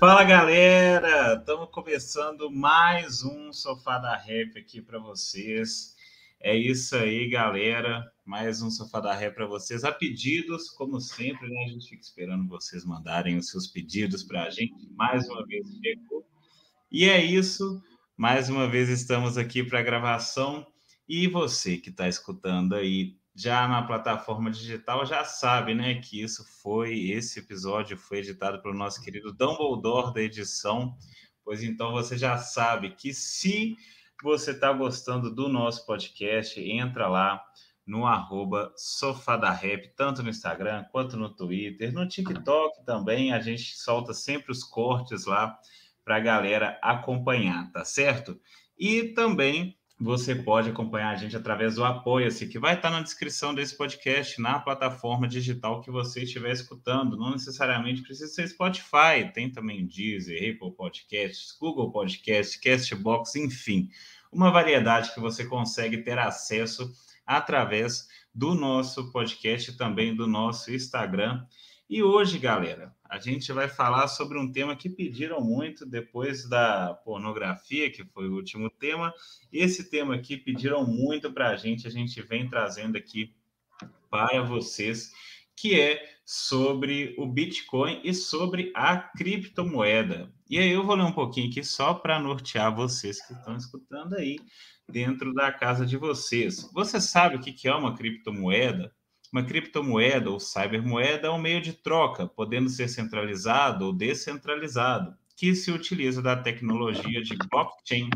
Fala galera, estamos começando mais um Sofá da Rap aqui para vocês. É isso aí, galera. Mais um Sofá da Ré para vocês. A pedidos, como sempre, né? A gente fica esperando vocês mandarem os seus pedidos para a gente. Mais uma vez chegou. E é isso. Mais uma vez estamos aqui para a gravação. E você que está escutando aí já na plataforma digital já sabe, né, que isso foi, esse episódio foi editado pelo nosso querido Dumbledore da edição. Pois então você já sabe que se você está gostando do nosso podcast, entra lá no arroba Sofadarrap, tanto no Instagram quanto no Twitter, no TikTok também, a gente solta sempre os cortes lá para a galera acompanhar, tá certo? E também você pode acompanhar a gente através do Apoia-se, que vai estar na descrição desse podcast, na plataforma digital que você estiver escutando. Não necessariamente precisa ser Spotify, tem também Deezer, Apple Podcasts, Google Podcasts, Castbox, enfim, uma variedade que você consegue ter acesso através do nosso podcast e também do nosso Instagram. E hoje, galera, a gente vai falar sobre um tema que pediram muito depois da pornografia, que foi o último tema. Esse tema aqui pediram muito para a gente, a gente vem trazendo aqui para vocês, que é sobre o Bitcoin e sobre a criptomoeda. E aí eu vou ler um pouquinho aqui só para nortear vocês que estão escutando aí dentro da casa de vocês. Você sabe o que é uma criptomoeda? Uma criptomoeda ou cybermoeda é um meio de troca, podendo ser centralizado ou descentralizado, que se utiliza da tecnologia de blockchain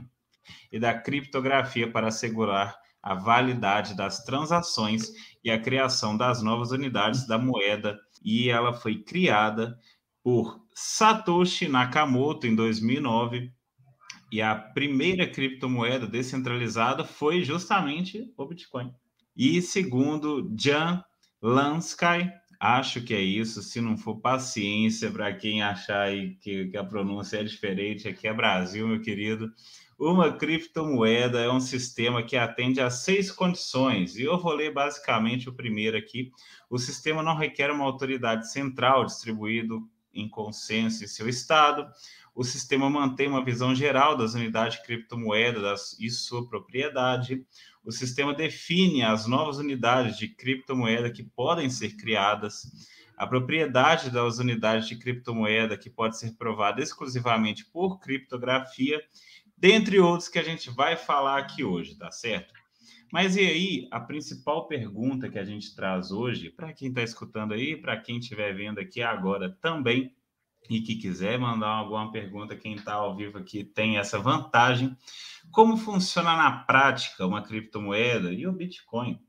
e da criptografia para assegurar a validade das transações e a criação das novas unidades da moeda. E ela foi criada por Satoshi Nakamoto em 2009. E a primeira criptomoeda descentralizada foi justamente o Bitcoin. E segundo Jan Lansky, acho que é isso, se não for paciência para quem achar que, que a pronúncia é diferente, aqui é Brasil, meu querido. Uma criptomoeda é um sistema que atende a seis condições, e eu vou ler basicamente o primeiro aqui. O sistema não requer uma autoridade central distribuído em consenso em seu estado. O sistema mantém uma visão geral das unidades de criptomoeda e sua propriedade o sistema define as novas unidades de criptomoeda que podem ser criadas, a propriedade das unidades de criptomoeda que pode ser provada exclusivamente por criptografia, dentre outros que a gente vai falar aqui hoje, tá certo? Mas e aí, a principal pergunta que a gente traz hoje, para quem está escutando aí, para quem estiver vendo aqui agora também, e que quiser mandar alguma pergunta, quem está ao vivo aqui tem essa vantagem. Como funciona na prática uma criptomoeda e o Bitcoin?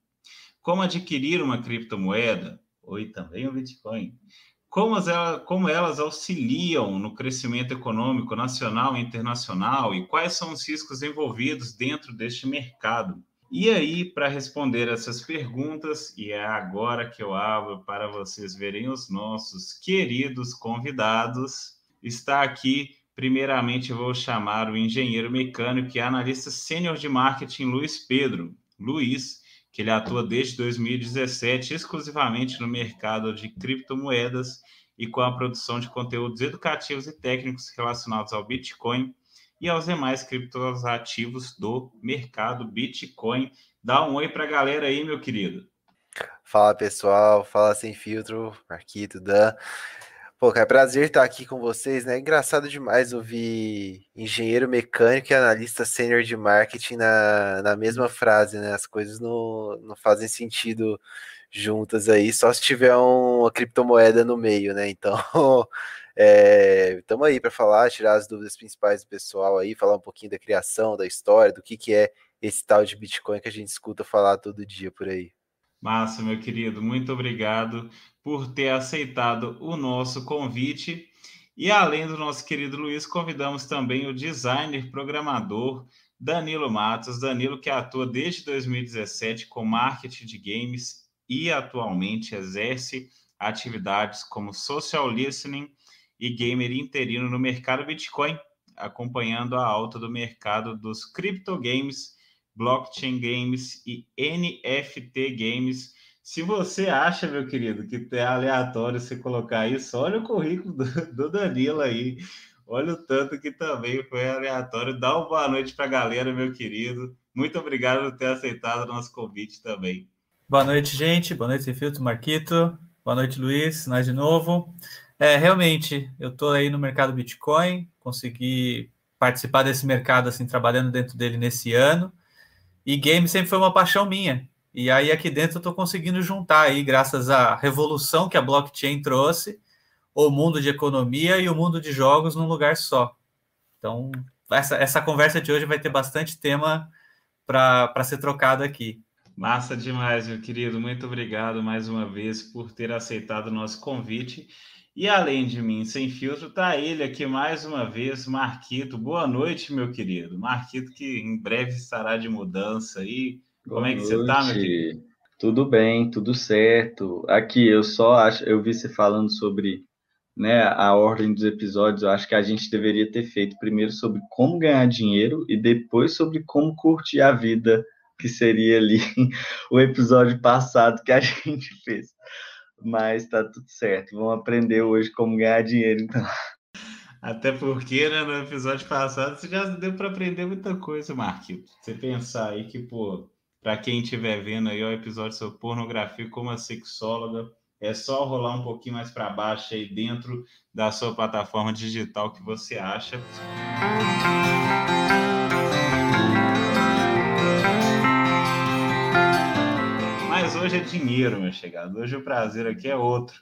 Como adquirir uma criptomoeda? Oi, também o Bitcoin. Como como elas auxiliam no crescimento econômico nacional e internacional e quais são os riscos envolvidos dentro deste mercado? E aí, para responder essas perguntas, e é agora que eu abro para vocês verem os nossos queridos convidados, está aqui, primeiramente, vou chamar o engenheiro mecânico e analista sênior de marketing Luiz Pedro. Luiz, que ele atua desde 2017 exclusivamente no mercado de criptomoedas e com a produção de conteúdos educativos e técnicos relacionados ao Bitcoin e aos demais criptoativos do mercado Bitcoin. Dá um oi para a galera aí, meu querido. Fala pessoal, fala sem filtro, Marquito, Dan. Pô, é prazer estar aqui com vocês, né? Engraçado demais ouvir engenheiro mecânico e analista sênior de marketing na, na mesma frase, né? As coisas não, não fazem sentido juntas aí, só se tiver uma criptomoeda no meio, né? Então, Estamos é, aí para falar, tirar as dúvidas principais do pessoal aí, falar um pouquinho da criação, da história, do que, que é esse tal de Bitcoin que a gente escuta falar todo dia por aí. Massa, meu querido, muito obrigado por ter aceitado o nosso convite. E além do nosso querido Luiz, convidamos também o designer programador Danilo Matos. Danilo que atua desde 2017 com marketing de games e atualmente exerce atividades como social listening e gamer interino no mercado Bitcoin, acompanhando a alta do mercado dos criptogames, blockchain games e NFT games, Se você acha, meu querido, que é aleatório você colocar isso, olha o currículo do, do Danilo aí. Olha o tanto que também foi aleatório. Dá uma boa noite para a galera, meu querido. Muito obrigado por ter aceitado o nosso convite também. Boa noite, gente. Boa noite, Filtro Marquito. Boa noite, Luiz. Nós de novo. É, realmente, eu estou aí no mercado Bitcoin, consegui participar desse mercado, assim, trabalhando dentro dele nesse ano. E game sempre foi uma paixão minha. E aí aqui dentro eu estou conseguindo juntar aí, graças à revolução que a blockchain trouxe, o mundo de economia e o mundo de jogos num lugar só. Então, essa, essa conversa de hoje vai ter bastante tema para ser trocado aqui. Massa demais, meu querido. Muito obrigado mais uma vez por ter aceitado o nosso convite. E além de mim, sem filtro, tá ele aqui mais uma vez, Marquito. Boa noite, meu querido. Marquito, que em breve estará de mudança aí. Boa Como é que noite. você tá, meu querido? Tudo bem, tudo certo. Aqui eu só acho, eu vi você falando sobre né, a ordem dos episódios. Eu acho que a gente deveria ter feito primeiro sobre como ganhar dinheiro e depois sobre como curtir a vida, que seria ali o episódio passado que a gente fez mas tá tudo certo. Vamos aprender hoje como ganhar dinheiro, então. Até porque, né, no episódio passado, você já deu para aprender muita coisa, Marquinhos. Você pensar aí que, pô, para quem estiver vendo aí o episódio sobre pornografia como a sexóloga, é só rolar um pouquinho mais para baixo aí dentro da sua plataforma digital que você acha hoje é dinheiro, meu chegado. Hoje o prazer aqui é outro,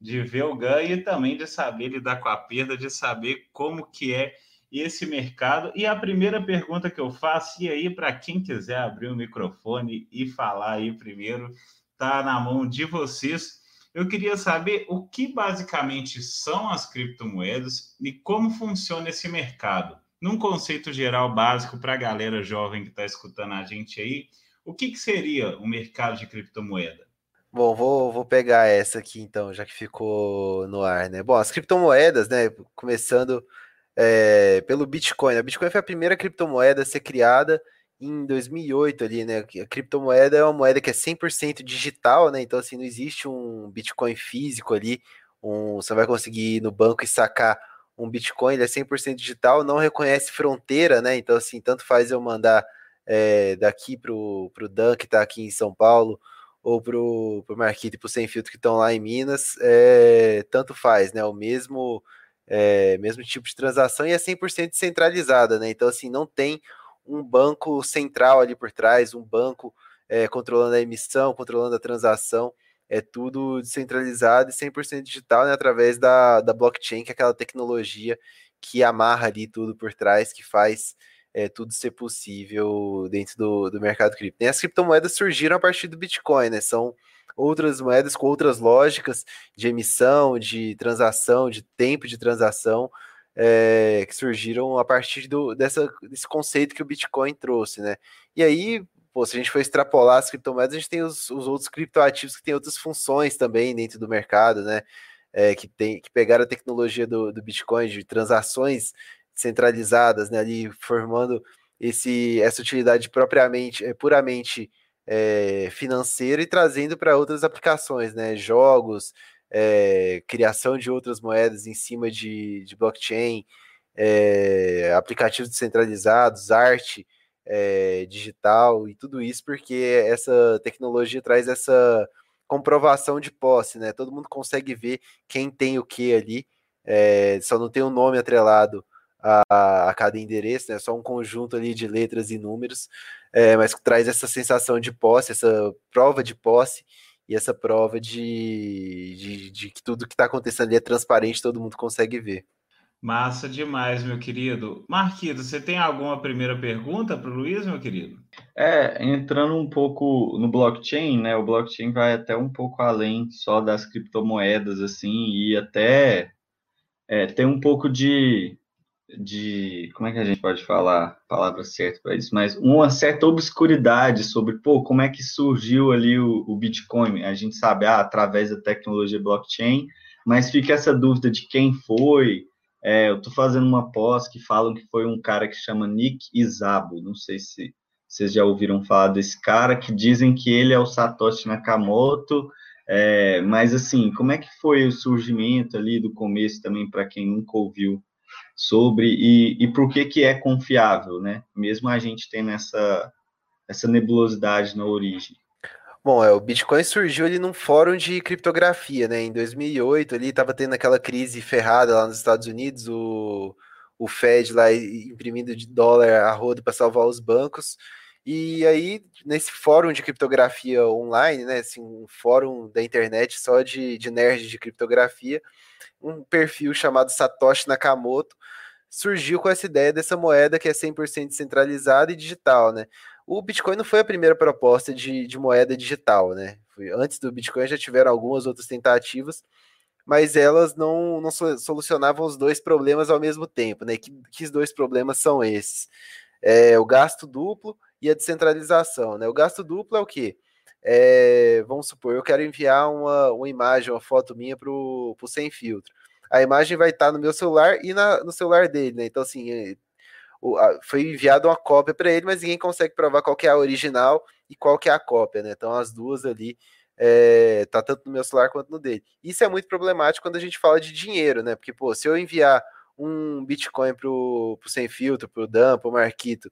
de ver o ganho e também de saber lidar com a perda, de saber como que é esse mercado. E a primeira pergunta que eu faço, e aí para quem quiser abrir o microfone e falar aí primeiro, tá na mão de vocês. Eu queria saber o que basicamente são as criptomoedas e como funciona esse mercado. Num conceito geral básico para a galera jovem que está escutando a gente aí, o que, que seria o mercado de criptomoeda? Bom, vou, vou pegar essa aqui então, já que ficou no ar, né? Bom, as criptomoedas, né? Começando é, pelo Bitcoin. A Bitcoin foi a primeira criptomoeda a ser criada em 2008 ali, né? A criptomoeda é uma moeda que é 100% digital, né? Então, assim, não existe um Bitcoin físico ali. Um, você vai conseguir ir no banco e sacar um Bitcoin, ele é 100% digital, não reconhece fronteira, né? Então, assim, tanto faz eu mandar é, daqui para o Dan, que está aqui em São Paulo, ou para o Marquito e para o Sem Filtro, que estão lá em Minas, é, tanto faz, né? O mesmo, é, mesmo tipo de transação e é 100% centralizada, né? Então, assim, não tem um banco central ali por trás, um banco controlando a emissão, controlando a transação, é tudo descentralizado e 100% digital, né? Através da, da blockchain, que é aquela tecnologia que amarra ali tudo por trás, que faz é, tudo ser possível dentro do, do mercado cripto. E as criptomoedas surgiram a partir do Bitcoin, né? São outras moedas com outras lógicas de emissão, de transação, de tempo de transação, é, que surgiram a partir do, dessa, desse conceito que o Bitcoin trouxe, né? E aí, pô, se a gente for extrapolar as criptomoedas, a gente tem os, os outros criptoativos que têm outras funções também dentro do mercado, né? É, que, tem, que pegaram a tecnologia do, do Bitcoin de transações centralizadas, né, ali formando esse, essa utilidade propriamente, é, puramente é, financeira e trazendo para outras aplicações, né, jogos, é, criação de outras moedas em cima de, de blockchain, é, aplicativos descentralizados, arte é, digital e tudo isso, porque essa tecnologia traz essa comprovação de posse, né? Todo mundo consegue ver quem tem o que ali, só não tem um nome atrelado a, a cada endereço, né? Só um conjunto ali de letras e números, é, mas traz essa sensação de posse, essa prova de posse e essa prova de, de, de que tudo que está acontecendo ali é transparente, todo mundo consegue ver. Massa demais, meu querido. Marquito, você tem alguma primeira pergunta para o Luiz, meu querido? É, entrando um pouco no blockchain, né? O blockchain vai até um pouco além só das criptomoedas, assim, e até é, tem um pouco de de como é que a gente pode falar a palavra certa para isso, mas uma certa obscuridade sobre pô, como é que surgiu ali o, o Bitcoin. A gente sabe ah, através da tecnologia blockchain, mas fica essa dúvida de quem foi. É, eu estou fazendo uma pós que falam que foi um cara que chama Nick Izabo, não sei se, vocês já ouviram falar desse cara, que dizem que ele é o Satoshi Nakamoto, é, mas assim, como é que foi o surgimento ali do começo também, para quem nunca ouviu sobre, e, e por que que é confiável, né? Mesmo a gente tendo essa, essa nebulosidade na origem. Bom, é, o Bitcoin surgiu ali num fórum de criptografia, né? Em 2008, ali estava tendo aquela crise ferrada lá nos Estados Unidos, o, o Fed lá imprimindo de dólar a rodo para salvar os bancos. E aí, nesse fórum de criptografia online, né? Assim, um fórum da internet só de, de nerds de criptografia, um perfil chamado Satoshi Nakamoto surgiu com essa ideia dessa moeda que é 100% descentralizada e digital, né? O Bitcoin não foi a primeira proposta de, de moeda digital, né? Foi, antes do Bitcoin já tiveram algumas outras tentativas, mas elas não, não solucionavam os dois problemas ao mesmo tempo, né? Que, que dois problemas são esses? É, o gasto duplo e a descentralização, né? O gasto duplo é o quê? É, vamos supor, eu quero enviar uma, uma imagem, uma foto minha para o sem filtro. A imagem vai estar no meu celular e na, no celular dele, né? Então, assim, o, foi enviado uma cópia para ele, mas ninguém consegue provar qual é a original e qual é a cópia, né? Então as duas ali é, tá tanto no meu celular quanto no dele. Isso é muito problemático quando a gente fala de dinheiro, né? Porque, pô, se eu enviar um Bitcoin pro, pro Sem Filtro, pro Dan, pro Marquito,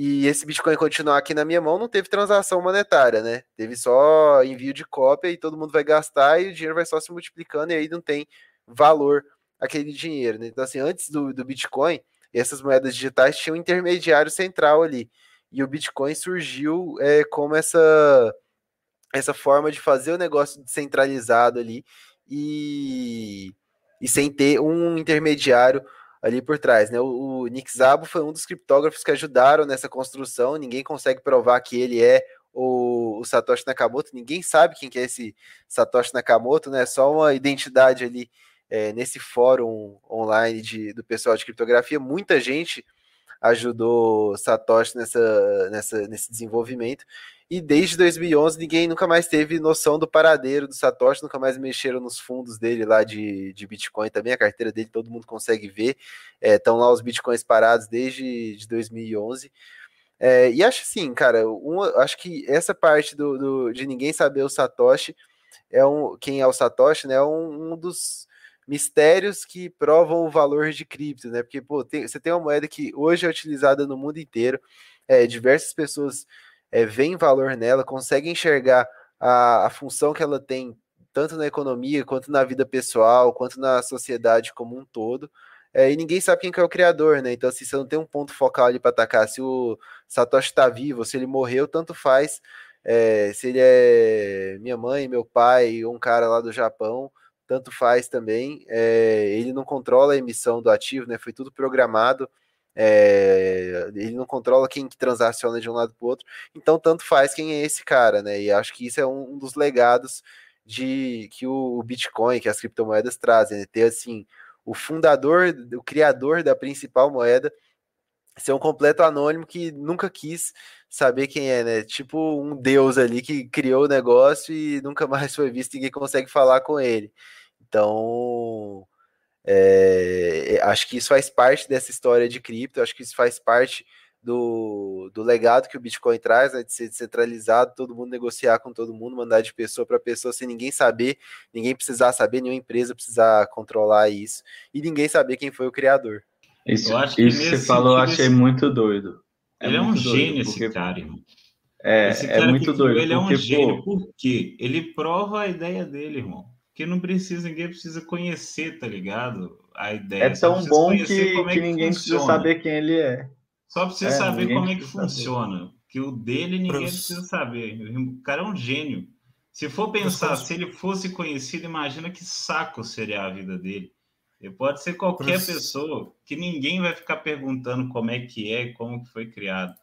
e esse Bitcoin continuar aqui na minha mão, não teve transação monetária, né? Teve só envio de cópia e todo mundo vai gastar e o dinheiro vai só se multiplicando e aí não tem valor aquele dinheiro, né? Então, assim, antes do, do Bitcoin, essas moedas digitais tinham um intermediário central ali. E o Bitcoin surgiu é, como essa, essa forma de fazer o negócio descentralizado ali e, e sem ter um intermediário ali por trás. Né? O, o Nick Szabo foi um dos criptógrafos que ajudaram nessa construção. Ninguém consegue provar que ele é o, o, Satoshi Nakamoto. Ninguém sabe quem que é esse Satoshi Nakamoto, né? Só uma identidade ali é, nesse fórum online de, do pessoal de criptografia, muita gente ajudou Satoshi nessa, nessa, nesse desenvolvimento. E desde 2011 ninguém nunca mais teve noção do paradeiro do Satoshi, nunca mais mexeram nos fundos dele lá de, de Bitcoin também, a carteira dele todo mundo consegue ver. Estão é, lá os Bitcoins parados desde de 2011. É, e acho assim, cara, um, acho que essa parte do, do, de ninguém saber o Satoshi é um quem é o Satoshi, né? É um, um dos mistérios que provam o valor de cripto, né? Porque pô, tem, você tem uma moeda que hoje é utilizada no mundo inteiro, é, diversas pessoas é, veem valor nela, conseguem enxergar a, a função que ela tem tanto na economia quanto na vida pessoal, quanto na sociedade como um todo. É, e ninguém sabe quem que é o criador, né? Então, assim, você não tem um ponto focal ali para atacar. Se o Satoshi está vivo, se ele morreu, tanto faz. É, se ele é minha mãe, meu pai, um cara lá do Japão, tanto faz também. É, ele não controla a emissão do ativo, né? Foi tudo programado. É, ele não controla quem que transaciona de um lado para o outro. Então, tanto faz quem é esse cara, né? E acho que isso é um, um dos legados de que o, o, Bitcoin, que as criptomoedas trazem, né? ter assim o fundador, o criador da principal moeda ser um completo anônimo que nunca quis saber quem é, né? Tipo um deus ali que criou o negócio e nunca mais foi visto, ninguém consegue falar com ele. Então, é, acho que isso faz parte dessa história de cripto, acho que isso faz parte do, do legado que o Bitcoin traz, né, de ser descentralizado, todo mundo negociar com todo mundo, mandar de pessoa para pessoa sem ninguém saber, ninguém precisar saber, nenhuma empresa precisar controlar isso, e ninguém saber quem foi o criador. Isso, isso que você falou, eu achei muito doido. É ele é um gênio, porque... esse cara, irmão. É, esse é cara é muito doido. Ele porque, é um gênio, pô... por quê? Ele prova a ideia dele, irmão que não precisa, ninguém precisa conhecer, tá ligado? A ideia. É tão bom que, é que, ninguém funciona. precisa saber quem ele é. Só precisa é, saber como é que funciona. Saber. Que o dele ninguém precisa saber. O cara é um gênio. Se for pensar, se ele fosse conhecido, imagina que saco seria a vida dele. Ele pode ser qualquer pessoa, que ninguém vai ficar perguntando como é que é, como que foi criado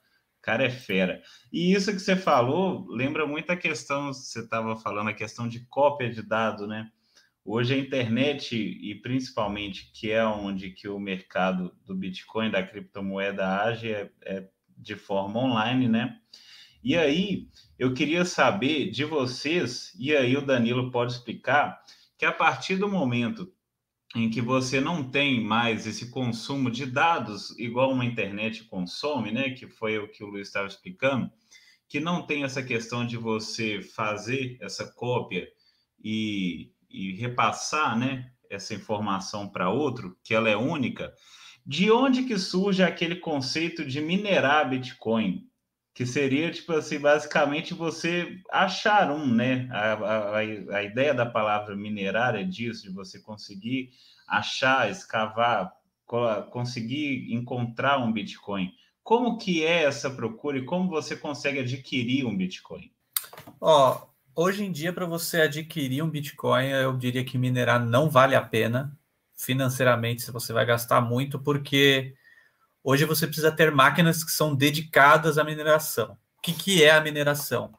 cara é fera. E isso que você falou lembra muito a questão, você estava falando, a questão de cópia de dado, né? Hoje a internet, e principalmente que é onde que o mercado do Bitcoin, da criptomoeda age, é, é de forma online, né? E aí, eu queria saber de vocês, e aí o Danilo pode explicar, que a partir do momento em que você não tem mais esse consumo de dados igual uma internet consome, né? Que foi o que o Luiz estava explicando, que não tem essa questão de você fazer essa cópia e, e repassar, né? Essa informação para outro, que ela é única. De onde que surge aquele conceito de minerar Bitcoin? Que seria, tipo assim, basicamente você achar um, né? A, a, a ideia da palavra minerar é disso, de você conseguir achar, escavar, conseguir encontrar um Bitcoin. Como que é essa procura e como você consegue adquirir um Bitcoin? Ó, hoje em dia, para você adquirir um Bitcoin, eu diria que minerar não vale a pena. Financeiramente, você vai gastar muito, porque Hoje você precisa ter máquinas que são dedicadas à mineração. O que, que é a mineração?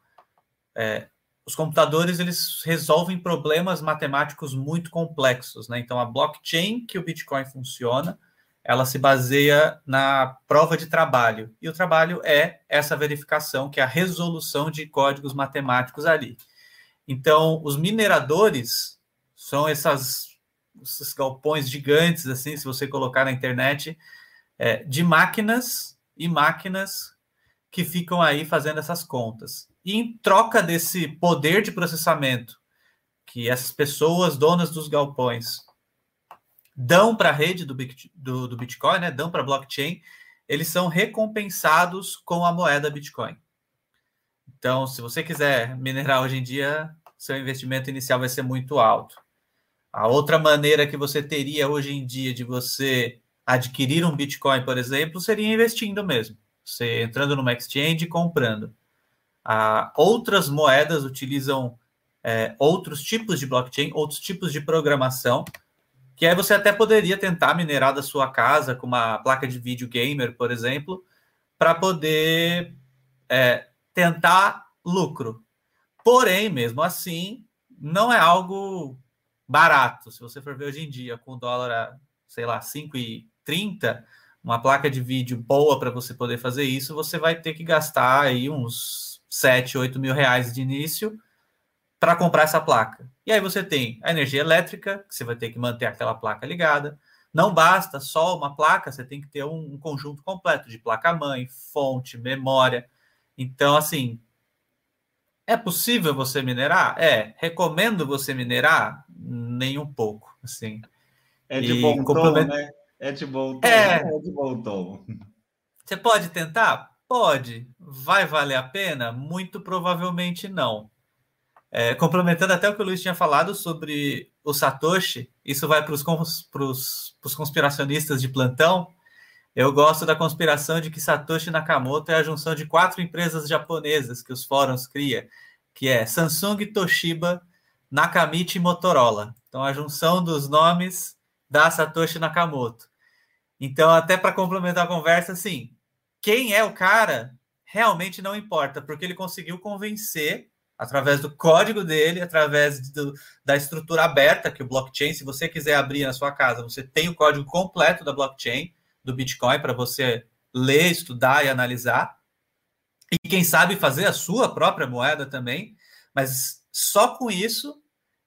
É, os computadores eles resolvem problemas matemáticos muito complexos, né? Então a blockchain que o Bitcoin funciona, ela se baseia na prova de trabalho e o trabalho é essa verificação, que é a resolução de códigos matemáticos ali. Então os mineradores são essas esses galpões gigantes assim, se você colocar na internet, é, de máquinas e máquinas que ficam aí fazendo essas contas. E em troca desse poder de processamento que essas pessoas, donas dos galpões, dão para a rede do, do, do Bitcoin, né, dão para a blockchain, eles são recompensados com a moeda Bitcoin. Então, se você quiser minerar hoje em dia, seu investimento inicial vai ser muito alto. A outra maneira que você teria hoje em dia de você adquirir um Bitcoin, por exemplo, seria investindo mesmo. Você entrando numa exchange e comprando. Ah, outras moedas utilizam é, outros tipos de blockchain, outros tipos de programação, que aí você até poderia tentar minerar da sua casa com uma placa de vídeo gamer, por exemplo, para poder é, tentar lucro. Porém, mesmo assim, não é algo barato. Se você for ver hoje em dia, com o dólar a, sei lá, 5 e 30, uma placa de vídeo boa para você poder fazer isso, você vai ter que gastar aí uns 7, 8 mil reais de início para comprar essa placa. E aí você tem a energia elétrica, que você vai ter que manter aquela placa ligada. Não basta só uma placa, você tem que ter um, um conjunto completo de placa-mãe, fonte, memória. Então, assim, é possível você minerar? É. Recomendo você minerar? Nem um pouco, assim. É de e bom complement... tom, né? É de bom tom. É, é de bom tom. Você pode tentar? Pode. Vai valer a pena? Muito provavelmente não. É, complementando até o que o Luiz tinha falado sobre o Satoshi, isso vai para os conspiracionistas de plantão. Eu gosto da conspiração de que Satoshi Nakamoto é a junção de quatro empresas japonesas que os fóruns cria, que é Samsung, Toshiba, Nakamichi e Motorola. Então, a junção dos nomes da Satoshi Nakamoto. Então, até para complementar a conversa, assim, quem é o cara realmente não importa, porque ele conseguiu convencer através do código dele, através do, da estrutura aberta que o blockchain, se você quiser abrir na sua casa, você tem o código completo da blockchain do Bitcoin para você ler, estudar e analisar. E quem sabe fazer a sua própria moeda também, mas só com isso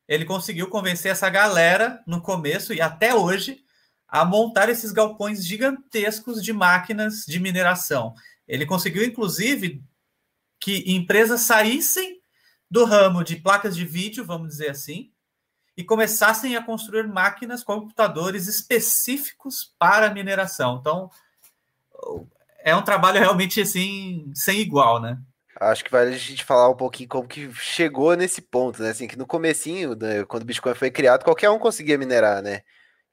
ele conseguiu convencer essa galera no começo e até hoje a montar esses galpões gigantescos de máquinas de mineração. Ele conseguiu, inclusive, que empresas saíssem do ramo de placas de vídeo, vamos dizer assim, e começassem a construir máquinas, computadores específicos para mineração. Então, é um trabalho realmente assim sem igual, né? Acho que vale a gente falar um pouquinho como que chegou nesse ponto, né? Assim, que no comecinho, né, quando o Bitcoin foi criado, qualquer um conseguia minerar, né?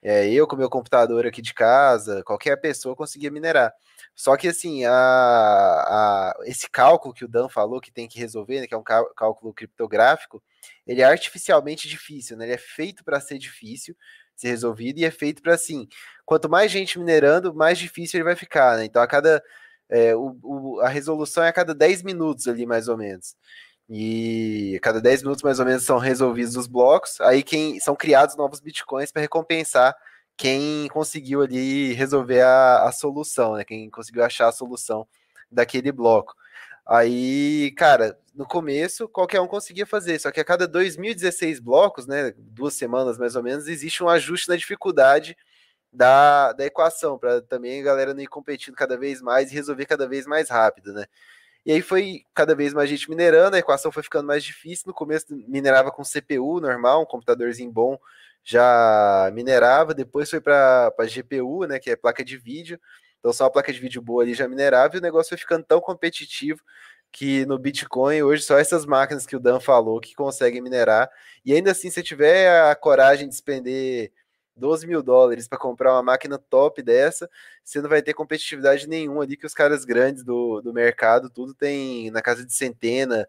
É, eu com meu computador aqui de casa, qualquer pessoa conseguia minerar. Só que assim, a, a, esse cálculo que o Dan falou que tem que resolver, né, que é um cálculo criptográfico, ele é artificialmente difícil, né? Ele é feito para ser difícil ser resolvido e é feito para assim, quanto mais gente minerando, mais difícil ele vai ficar, né? Então a cada é, o, o, a resolução é a cada 10 minutos ali, mais ou menos. E a cada 10 minutos, mais ou menos, são resolvidos os blocos. Aí quem são criados novos bitcoins para recompensar quem conseguiu ali resolver a, a solução, né? Quem conseguiu achar a solução daquele bloco. Aí, cara, no começo qualquer um conseguia fazer, só que a cada 2016 blocos, né, duas semanas mais ou menos, existe um ajuste na dificuldade da, da equação, para também a galera não ir competindo cada vez mais e resolver cada vez mais rápido, né? E aí foi cada vez mais gente minerando, a equação foi ficando mais difícil. No começo minerava com CPU normal, um computadorzinho bom já minerava, depois foi para GPU, né, que é placa de vídeo. Então, só uma placa de vídeo boa ali já minerava e o negócio foi ficando tão competitivo que no Bitcoin, hoje, só essas máquinas que o Dan falou que conseguem minerar. E ainda assim, se tiver a coragem de despender 12 mil dólares para comprar uma máquina top dessa, você não vai ter competitividade nenhuma ali, que os caras grandes do, do mercado, tudo tem na casa de centena,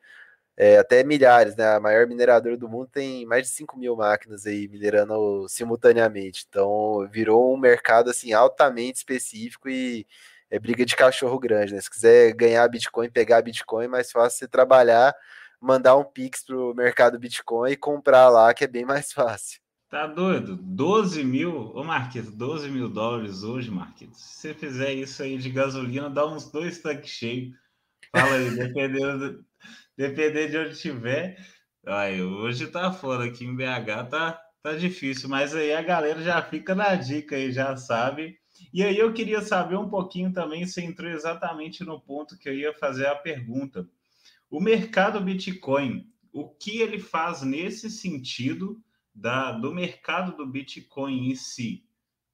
é, até milhares, né? A maior mineradora do mundo tem mais de 5 mil máquinas aí minerando simultaneamente. Então virou um mercado assim altamente específico e é briga de cachorro grande, né? Se quiser ganhar Bitcoin, pegar Bitcoin, é mais fácil você trabalhar, mandar um Pix pro mercado Bitcoin e comprar lá, que é bem mais fácil. Tá doido? 12 mil, ô Marquito, 12 mil dólares hoje, Marquito. Se você fizer isso aí de gasolina, dá uns dois tanques cheios. Fala aí, dependendo, dependendo de onde tiver. Aí, hoje tá fora, aqui em BH tá, tá difícil, mas aí a galera já fica na dica aí, já sabe. E aí eu queria saber um pouquinho também, você entrou exatamente no ponto que eu ia fazer a pergunta. O mercado Bitcoin, o que ele faz nesse sentido da, do mercado do Bitcoin em si.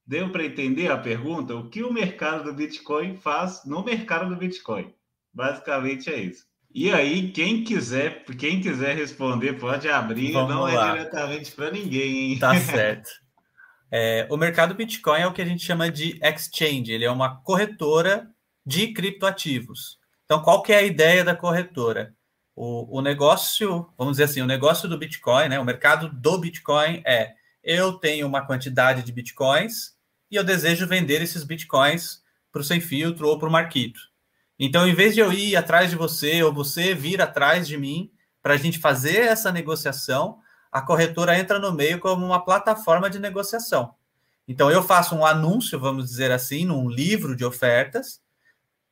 Deu para entender a pergunta? O que o mercado do Bitcoin faz no mercado do Bitcoin? Basicamente é isso. E aí, quem quiser, quem quiser responder, pode abrir, Vamos não é lá. é diretamente para ninguém, hein? Tá certo. É, o mercado Bitcoin é o que a gente chama de exchange, ele é uma corretora de criptoativos. Então, qual que é a ideia da corretora? O, o negócio, vamos dizer assim, o negócio do Bitcoin, né, o mercado do Bitcoin é eu tenho uma quantidade de Bitcoins e eu desejo vender esses Bitcoins para o sem filtro ou para o Marquito. Então, em vez de eu ir atrás de você ou você vir atrás de mim para a gente fazer essa negociação, a corretora entra no meio como uma plataforma de negociação. Então, eu faço um anúncio, vamos dizer assim, num livro de ofertas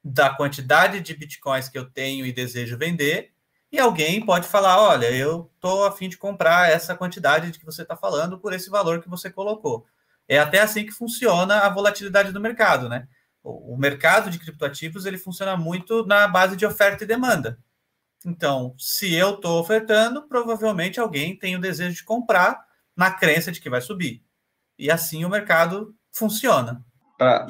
da quantidade de bitcoins que eu tenho e desejo vender, e alguém pode falar: olha, eu estou a fim de comprar essa quantidade de que você está falando por esse valor que você colocou. É até assim que funciona a volatilidade do mercado, né? O, mercado de criptoativos ele funciona muito na base de oferta e demanda. Então, se eu estou ofertando, provavelmente alguém tem o desejo de comprar na crença de que vai subir. E assim o mercado funciona.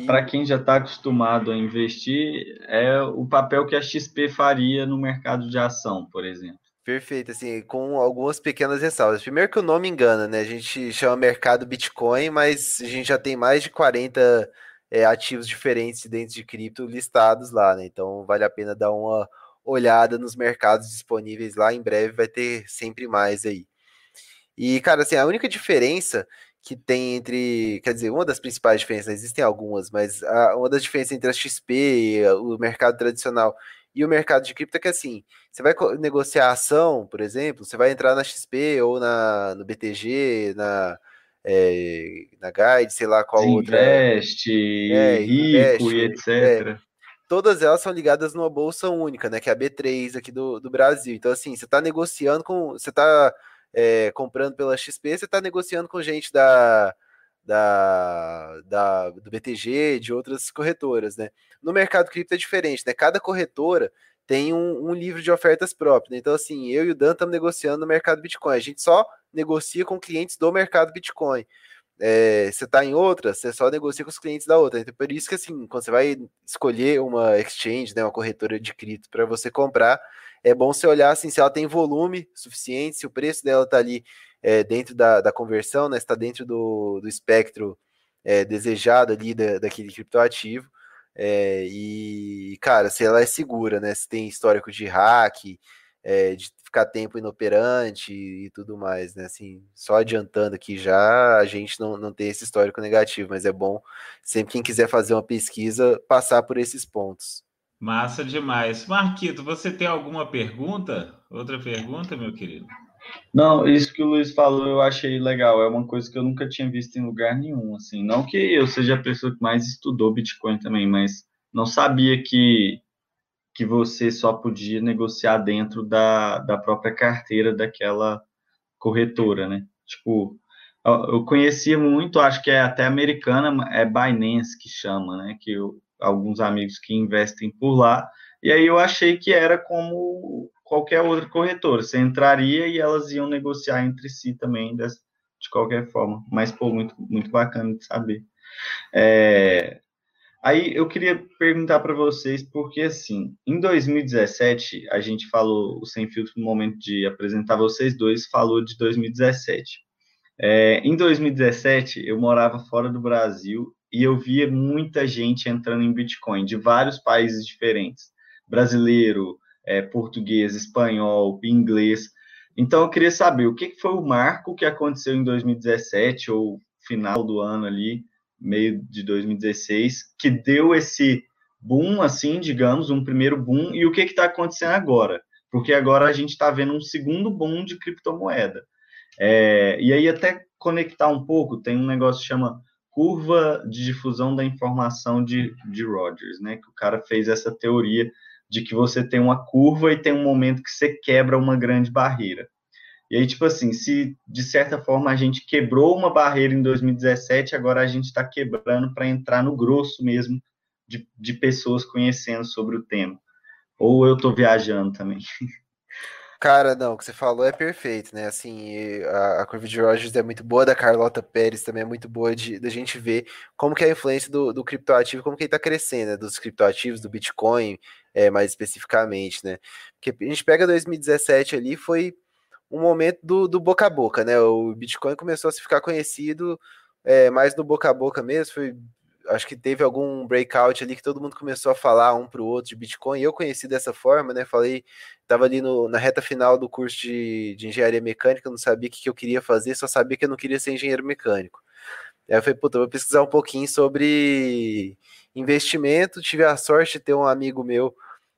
Para quem já está acostumado a investir, é o papel que a XP faria no mercado de ação, por exemplo. Perfeito, assim, com algumas pequenas ressalvas. Primeiro que o nome engana, né? A gente chama mercado Bitcoin, mas a gente já tem mais de 40 é, ativos diferentes dentro de cripto listados lá, né? Então vale a pena dar uma olhada nos mercados disponíveis lá. Em breve vai ter sempre mais aí. E, cara, assim, a única diferença que tem entre, quer dizer, uma das principais diferenças, existem algumas, mas a, uma das diferenças entre a XP, o mercado tradicional e o mercado de cripto é que assim, você vai negociar ação, por exemplo, você vai entrar na XP ou na, no BTG, na, é, na Guide, sei lá qual outra. Investe, é, Rico e etc. É, todas elas são ligadas numa bolsa única, né? Que é a B3 aqui do, do Brasil. Então, assim, você está negociando com. Você está é, comprando pela XP, você está negociando com gente da, da, da, do BTG, de outras corretoras, né? No mercado cripto é diferente, né? Cada corretora tem um, um livro de ofertas próprio. Né? Então, assim, eu e o Dan estamos negociando no mercado Bitcoin. A gente só negocia com clientes do mercado Bitcoin. É, você está em outra, você só negocia com os clientes da outra. Então, por isso que, assim, quando você vai escolher uma exchange, né, uma corretora de cripto para você comprar, é bom você olhar assim, se ela tem volume suficiente, se o preço dela está ali é, dentro da, da conversão, né, está dentro do, do espectro é, desejado ali da, daquele criptoativo. É, e, cara, se ela é segura, né? Se tem histórico de hack, é, de ficar tempo inoperante e tudo mais, né? Assim, só adiantando aqui já, a gente não, não tem esse histórico negativo, mas é bom sempre quem quiser fazer uma pesquisa passar por esses pontos. Massa demais. Marquito, você tem alguma pergunta? Outra pergunta, meu querido? Não, isso que o Luiz falou eu achei legal. É uma coisa que eu nunca tinha visto em lugar nenhum. Assim, não que eu seja a pessoa que mais estudou Bitcoin também, mas não sabia que que você só podia negociar dentro da, da própria carteira daquela corretora, né? Tipo, eu conhecia muito, acho que é até americana, é Binance que chama, né? Que eu, alguns amigos que investem por lá, e aí eu achei que era como qualquer outra corretora, você entraria e elas iam negociar entre si também de qualquer forma, mas pô, muito, muito bacana de saber. É, Aí eu queria perguntar para vocês, porque assim, em 2017, a gente falou, o Sem Filtro, no momento de apresentar vocês dois, falou de 2017. É, em 2017, eu morava fora do Brasil e eu via muita gente entrando em Bitcoin, de vários países diferentes. Brasileiro, é, português, espanhol, inglês. Então eu queria saber o que foi o marco que aconteceu em 2017, ou final do ano ali, meio de 2016, que deu esse boom, assim, digamos, um primeiro boom, e o que está acontecendo agora? Porque agora a gente está vendo um segundo boom de criptomoeda. É, e aí, até conectar um pouco, tem um negócio que chama curva de difusão da informação de, de Rogers, né? Que o cara fez essa teoria de que você tem uma curva e tem um momento que você quebra uma grande barreira. E aí, tipo assim, se de certa forma a gente quebrou uma barreira em 2017, agora a gente está quebrando para entrar no grosso mesmo de, de pessoas conhecendo sobre o tema. Ou eu estou viajando também. Cara, não, o que você falou é perfeito, né? Assim, a, a curva de Rogers é muito boa, da Carlota Pérez também é muito boa de da gente ver como que é a influência do, do criptoativo, como que ele está crescendo, né? Dos criptoativos, do Bitcoin, é, mais especificamente, né? Porque a gente pega 2017 ali, foi um momento do, do boca a boca, né? O Bitcoin começou a se ficar conhecido é, mais no boca a boca mesmo. Foi, acho que teve algum breakout ali que todo mundo começou a falar um para o outro de Bitcoin. Eu conheci dessa forma, né? Falei, estava ali no, na reta final do curso de, de engenharia mecânica, não sabia o que, que eu queria fazer, só sabia que eu não queria ser engenheiro mecânico. Aí eu falei, puta, vou pesquisar um pouquinho sobre investimento. Tive a sorte de ter um amigo meu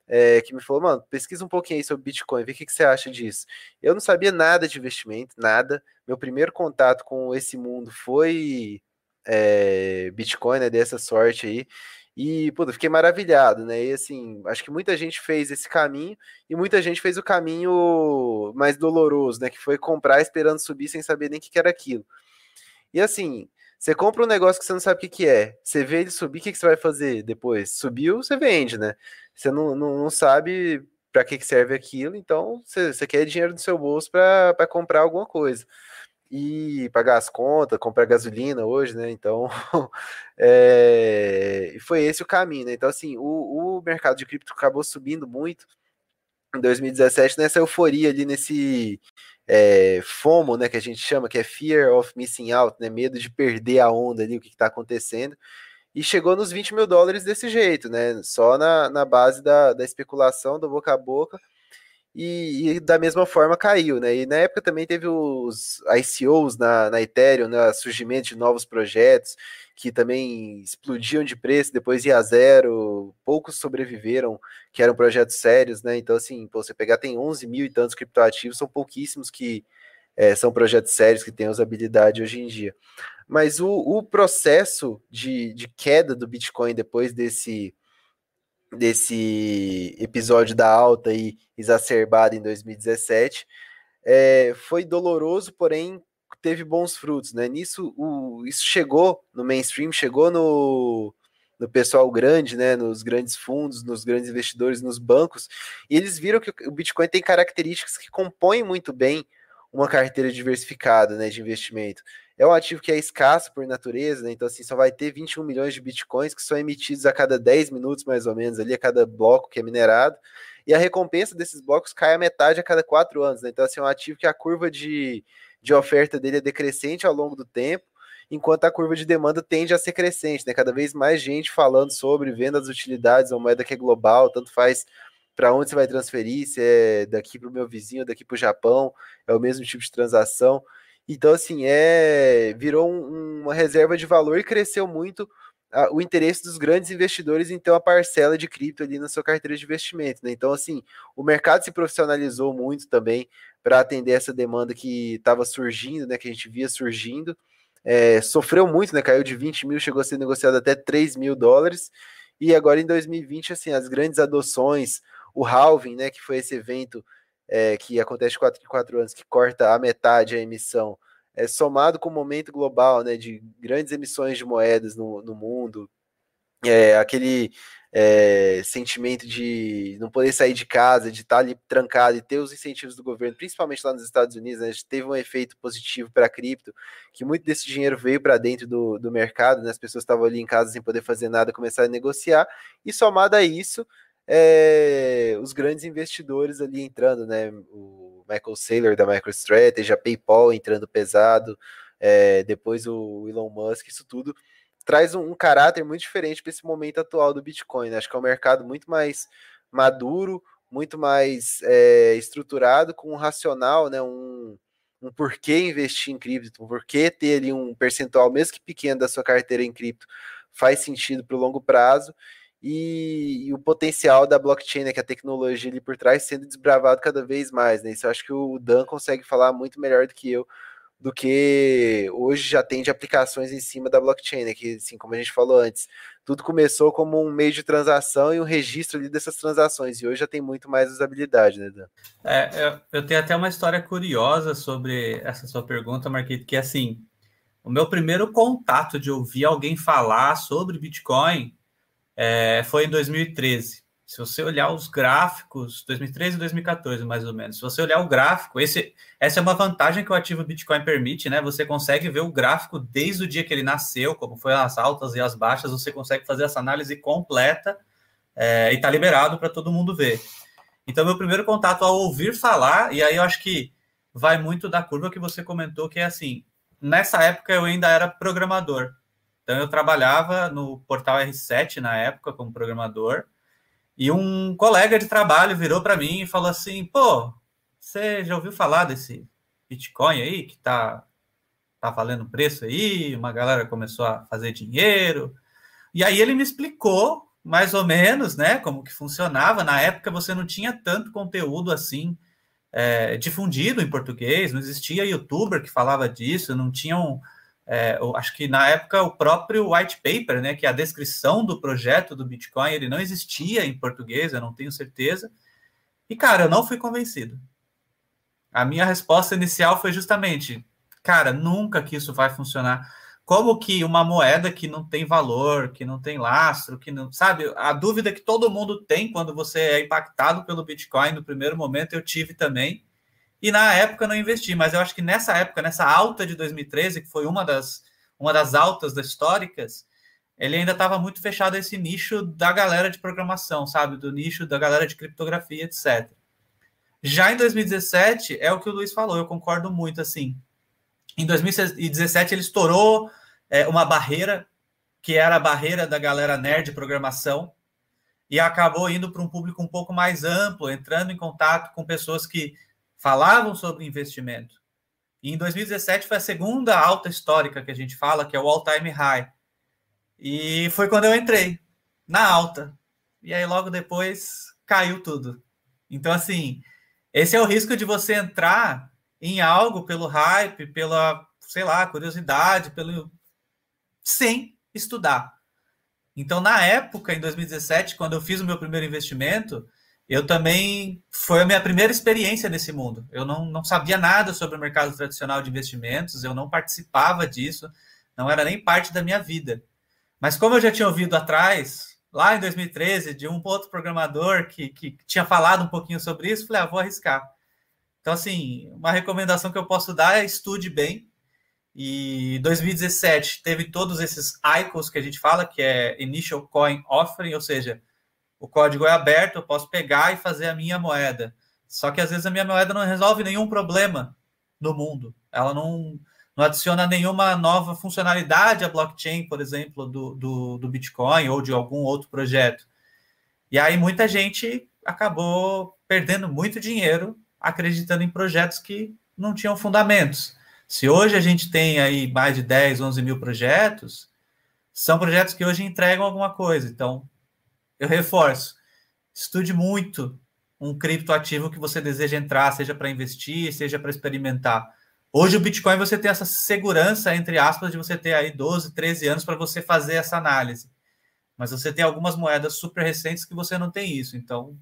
é, que me falou, mano, pesquisa um pouquinho aí sobre Bitcoin, vê o que, que você acha disso. Eu não sabia nada de investimento, nada. Meu primeiro contato com esse mundo foi é, Bitcoin, né, dessa sorte aí. E, puta, fiquei maravilhado, né? E assim, acho que muita gente fez esse caminho e muita gente fez o caminho mais doloroso, né? Que foi comprar esperando subir sem saber nem o que, era aquilo. E assim, você compra um negócio que você não sabe o que, é. Você vê ele subir, o que, você vai fazer depois? Subiu, você vende, né? Você não, não, não sabe para que, serve aquilo, então você, você quer dinheiro no seu bolso para comprar alguma coisa. E pagar as contas, comprar gasolina hoje, né? Então, é, foi esse o caminho, né? Então, assim, o, o mercado de cripto acabou subindo muito em 2017 nessa euforia ali, nesse é, FOMO, né, que a gente chama, que é Fear of Missing Out, né, medo de perder a onda ali, o que está acontecendo, e chegou nos 20 mil dólares desse jeito, né, só na, na base da, da especulação, do boca a boca, e, e, da mesma forma caiu, né? E na época também teve os ICOs na, na Ethereum, né? Surgimento de novos projetos que também explodiam de preço, depois ia a zero, poucos sobreviveram, que eram projetos sérios, né? Então, assim, pô, você pegar, tem 11 mil e tantos criptoativos, são pouquíssimos que é, são projetos sérios que têm usabilidade hoje em dia. Mas o, o processo de, de queda do Bitcoin depois desse desse episódio da alta aí exacerbada em 2017 é, foi doloroso, porém teve bons frutos, né? Nisso, o, isso chegou no mainstream, chegou no, no pessoal grande, né? Nos grandes fundos, nos grandes investidores, nos bancos, e eles viram que o Bitcoin tem características que compõem muito bem uma carteira diversificada, né? De investimento. É um ativo que é escasso por natureza, né? Então, assim, só vai ter 21 milhões de bitcoins que são emitidos a cada 10 minutos, mais ou menos, ali, a cada bloco que é minerado. E a recompensa desses blocos cai a metade a cada quatro anos, né? Então, assim, é um ativo que a curva de, de oferta dele é decrescente ao longo do tempo, enquanto a curva de demanda tende a ser crescente, né? Cada vez mais gente falando sobre, vendo as utilidades, uma moeda que é global, tanto faz para onde você vai transferir, se é daqui para o meu vizinho, daqui para o Japão, é o mesmo tipo de transação. Então, assim, é virou um, uma reserva de valor e cresceu muito a, o interesse dos grandes investidores em ter uma parcela de cripto ali na sua carteira de investimento. Né? Então, assim, o mercado se profissionalizou muito também para atender essa demanda que estava surgindo, né? Que a gente via surgindo. É, sofreu muito, né? Caiu de 20 mil, chegou a ser negociado até 3 mil dólares. E agora em 2020, assim, as grandes adoções, o halving, né, que foi esse evento é, que acontece 4 em 4 anos, que corta a metade a emissão, é, somado com o momento global, né, de grandes emissões de moedas no, no mundo, é, aquele é, sentimento de não poder sair de casa, de estar ali trancado e ter os incentivos do governo, principalmente lá nos Estados Unidos, né, teve um efeito positivo para a cripto, que muito desse dinheiro veio para dentro do, do mercado, né, as pessoas estavam ali em casa sem poder fazer nada, começaram a negociar, e somado a isso, é, os grandes investidores ali entrando, né, o Michael Saylor da MicroStrategy, a PayPal entrando pesado, é, depois o Elon Musk, isso tudo traz um, um caráter muito diferente para esse momento atual do Bitcoin. Né? Acho que é um mercado muito mais maduro, muito mais é, estruturado, com um racional, né? um, um porquê investir em cripto, um porquê ter ali um percentual, mesmo que pequeno, da sua carteira em cripto, faz sentido para o longo prazo. E, e, o potencial da blockchain, né, que a tecnologia ali por trás sendo desbravado cada vez mais, né? Isso eu acho que o Dan consegue falar muito melhor do que eu do que hoje já tem de aplicações em cima da blockchain, né? Que, assim, como a gente falou antes, tudo começou como um meio de transação e um registro ali dessas transações, e hoje já tem muito mais usabilidade, né, Dan? É, eu, eu tenho até uma história curiosa sobre essa sua pergunta, Marquito, que é assim, o meu primeiro contato de ouvir alguém falar sobre Bitcoin é, foi em 2013. Se você olhar os gráficos, 2013 e 2014, mais ou menos, se você olhar o gráfico, esse, essa é uma vantagem que o ativo Bitcoin permite, né? Você consegue ver o gráfico desde o dia que ele nasceu, como foi as altas e as baixas, você consegue fazer essa análise completa é, e está liberado para todo mundo ver. Então, meu primeiro contato ao ouvir falar, e aí eu acho que vai muito da curva que você comentou, que é assim, nessa época eu ainda era programador. Então, eu trabalhava no portal R7 na época como programador, e um colega de trabalho virou para mim e falou assim: pô, você já ouviu falar desse Bitcoin aí que tá, tá valendo preço aí? Uma galera começou a fazer dinheiro. E aí ele me explicou mais ou menos, né, como que funcionava. Na época você não tinha tanto conteúdo assim é, difundido em português, não existia youtuber que falava disso, não tinham é, acho que na época o próprio white paper, né, que é a descrição do projeto do Bitcoin, ele não existia em português, eu não tenho certeza. E cara, eu não fui convencido. A minha resposta inicial foi justamente, cara, nunca que isso vai funcionar. Como que uma moeda que não tem valor, que não tem lastro, que não, sabe? A dúvida que todo mundo tem quando você é impactado pelo Bitcoin no primeiro momento, eu tive também e na época não investi, mas eu acho que nessa época, nessa alta de 2013, que foi uma das, uma das altas das históricas, ele ainda estava muito fechado esse nicho da galera de programação, sabe? Do nicho da galera de criptografia, etc. Já em 2017, é o que o Luiz falou, eu concordo muito, assim. Em 2017, ele estourou é, uma barreira, que era a barreira da galera nerd de programação, e acabou indo para um público um pouco mais amplo, entrando em contato com pessoas que falavam sobre investimento. E em 2017 foi a segunda alta histórica que a gente fala, que é o all-time high. E foi quando eu entrei na alta. E aí logo depois caiu tudo. Então assim, esse é o risco de você entrar em algo pelo hype, pela, sei lá, curiosidade, pelo sem estudar. Então, na época, em 2017, quando eu fiz o meu primeiro investimento, eu também foi a minha primeira experiência nesse mundo. Eu não, não sabia nada sobre o mercado tradicional de investimentos, eu não participava disso, não era nem parte da minha vida. Mas como eu já tinha ouvido atrás, lá em 2013, de um outro programador que, que tinha falado um pouquinho sobre isso, falei, ah, vou arriscar. Então, assim, uma recomendação que eu posso dar é estude bem. E 2017 teve todos esses ICOs que a gente fala, que é Initial Coin Offering, ou seja, o código é aberto, eu posso pegar e fazer a minha moeda. Só que às vezes a minha moeda não resolve nenhum problema no mundo. Ela não, não adiciona nenhuma nova funcionalidade à blockchain, por exemplo, do, do, do Bitcoin ou de algum outro projeto. E aí muita gente acabou perdendo muito dinheiro acreditando em projetos que não tinham fundamentos. Se hoje a gente tem aí mais de 10, 11 mil projetos, são projetos que hoje entregam alguma coisa. Então, eu reforço, estude muito um criptoativo que você deseja entrar, seja para investir, seja para experimentar. Hoje o Bitcoin você tem essa segurança, entre aspas, de você ter aí 12, 13 anos para você fazer essa análise. Mas você tem algumas moedas super recentes que você não tem isso. Então,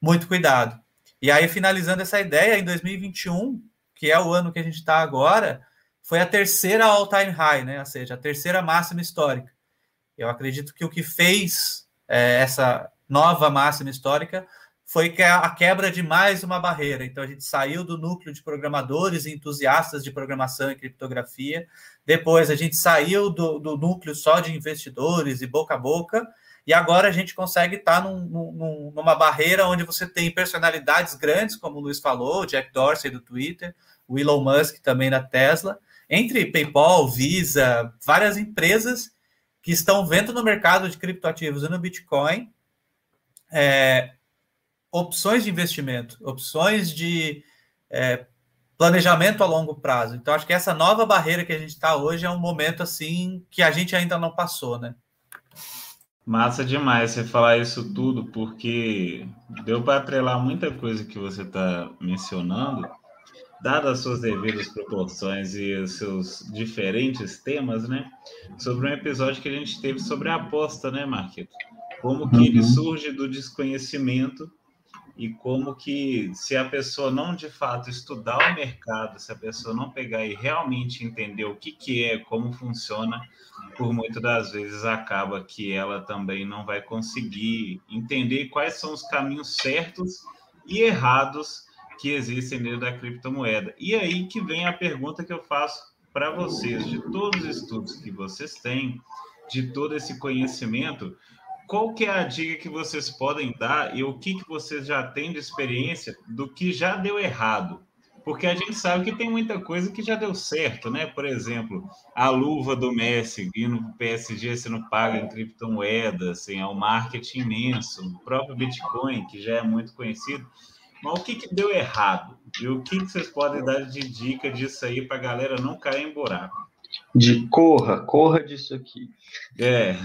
muito cuidado. E aí, finalizando essa ideia, em 2021, que é o ano que a gente está agora, foi a terceira all-time high, né? Ou seja, a terceira máxima histórica. Eu acredito que o que fez é, essa nova máxima histórica foi que a quebra de mais uma barreira. Então, a gente saiu do núcleo de programadores e entusiastas de programação e criptografia. Depois, a gente saiu do, do núcleo só de investidores e boca a boca. E agora a gente consegue estar num, num, numa barreira onde você tem personalidades grandes, como o Luiz falou, o Jack Dorsey do Twitter, o Elon Musk também da Tesla, entre PayPal, Visa, várias empresas que estão vendo no mercado de criptoativos e no Bitcoin é, opções de investimento, opções de é, planejamento a longo prazo. Então, acho que essa nova barreira que a gente está hoje é um momento assim que a gente ainda não passou, né? Massa demais você falar isso tudo, porque deu para atrelar muita coisa que você está mencionando, dadas as suas devidas proporções e os seus diferentes temas, né? Sobre um episódio que a gente teve sobre a aposta, né, Marquito? Como que uhum. ele surge do desconhecimento e como que se a pessoa não de fato estudar o mercado, se a pessoa não pegar e realmente entender o que, que é, como funciona, por muitas das vezes acaba que ela também não vai conseguir entender quais são os caminhos certos e errados que existem dentro da criptomoeda. E aí que vem a pergunta que eu faço para vocês, de todos os estudos que vocês têm, de todo esse conhecimento, qual que é a dica que vocês podem dar e o que, que vocês já têm de experiência do que já deu errado? Porque a gente sabe que tem muita coisa que já deu certo, né? Por exemplo, a luva do Messi indo para o PSG sendo paga em criptomoedas, assim, é um marketing imenso, o próprio Bitcoin, que já é muito conhecido. Mas o que, que deu errado? E o que, que vocês podem dar de dica disso aí para a galera não cair em buraco? De corra, corra disso aqui. É.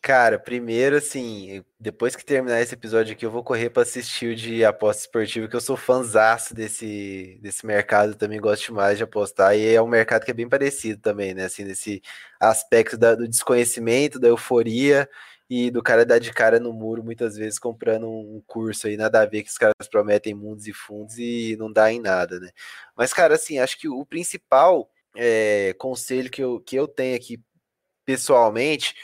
Cara, primeiro, assim, depois que terminar esse episódio aqui, eu vou correr para assistir o de aposta esportiva, que eu sou fãzaço desse, desse mercado, também gosto demais de apostar, e é um mercado que é bem parecido também, né, assim, nesse aspecto da, do desconhecimento, da euforia, e do cara dar de cara no muro, muitas vezes comprando um curso aí, nada a ver, que os caras prometem mundos e fundos e não dá em nada, né. Mas, cara, assim, acho que o principal é, conselho que eu, que eu tenho aqui, pessoalmente,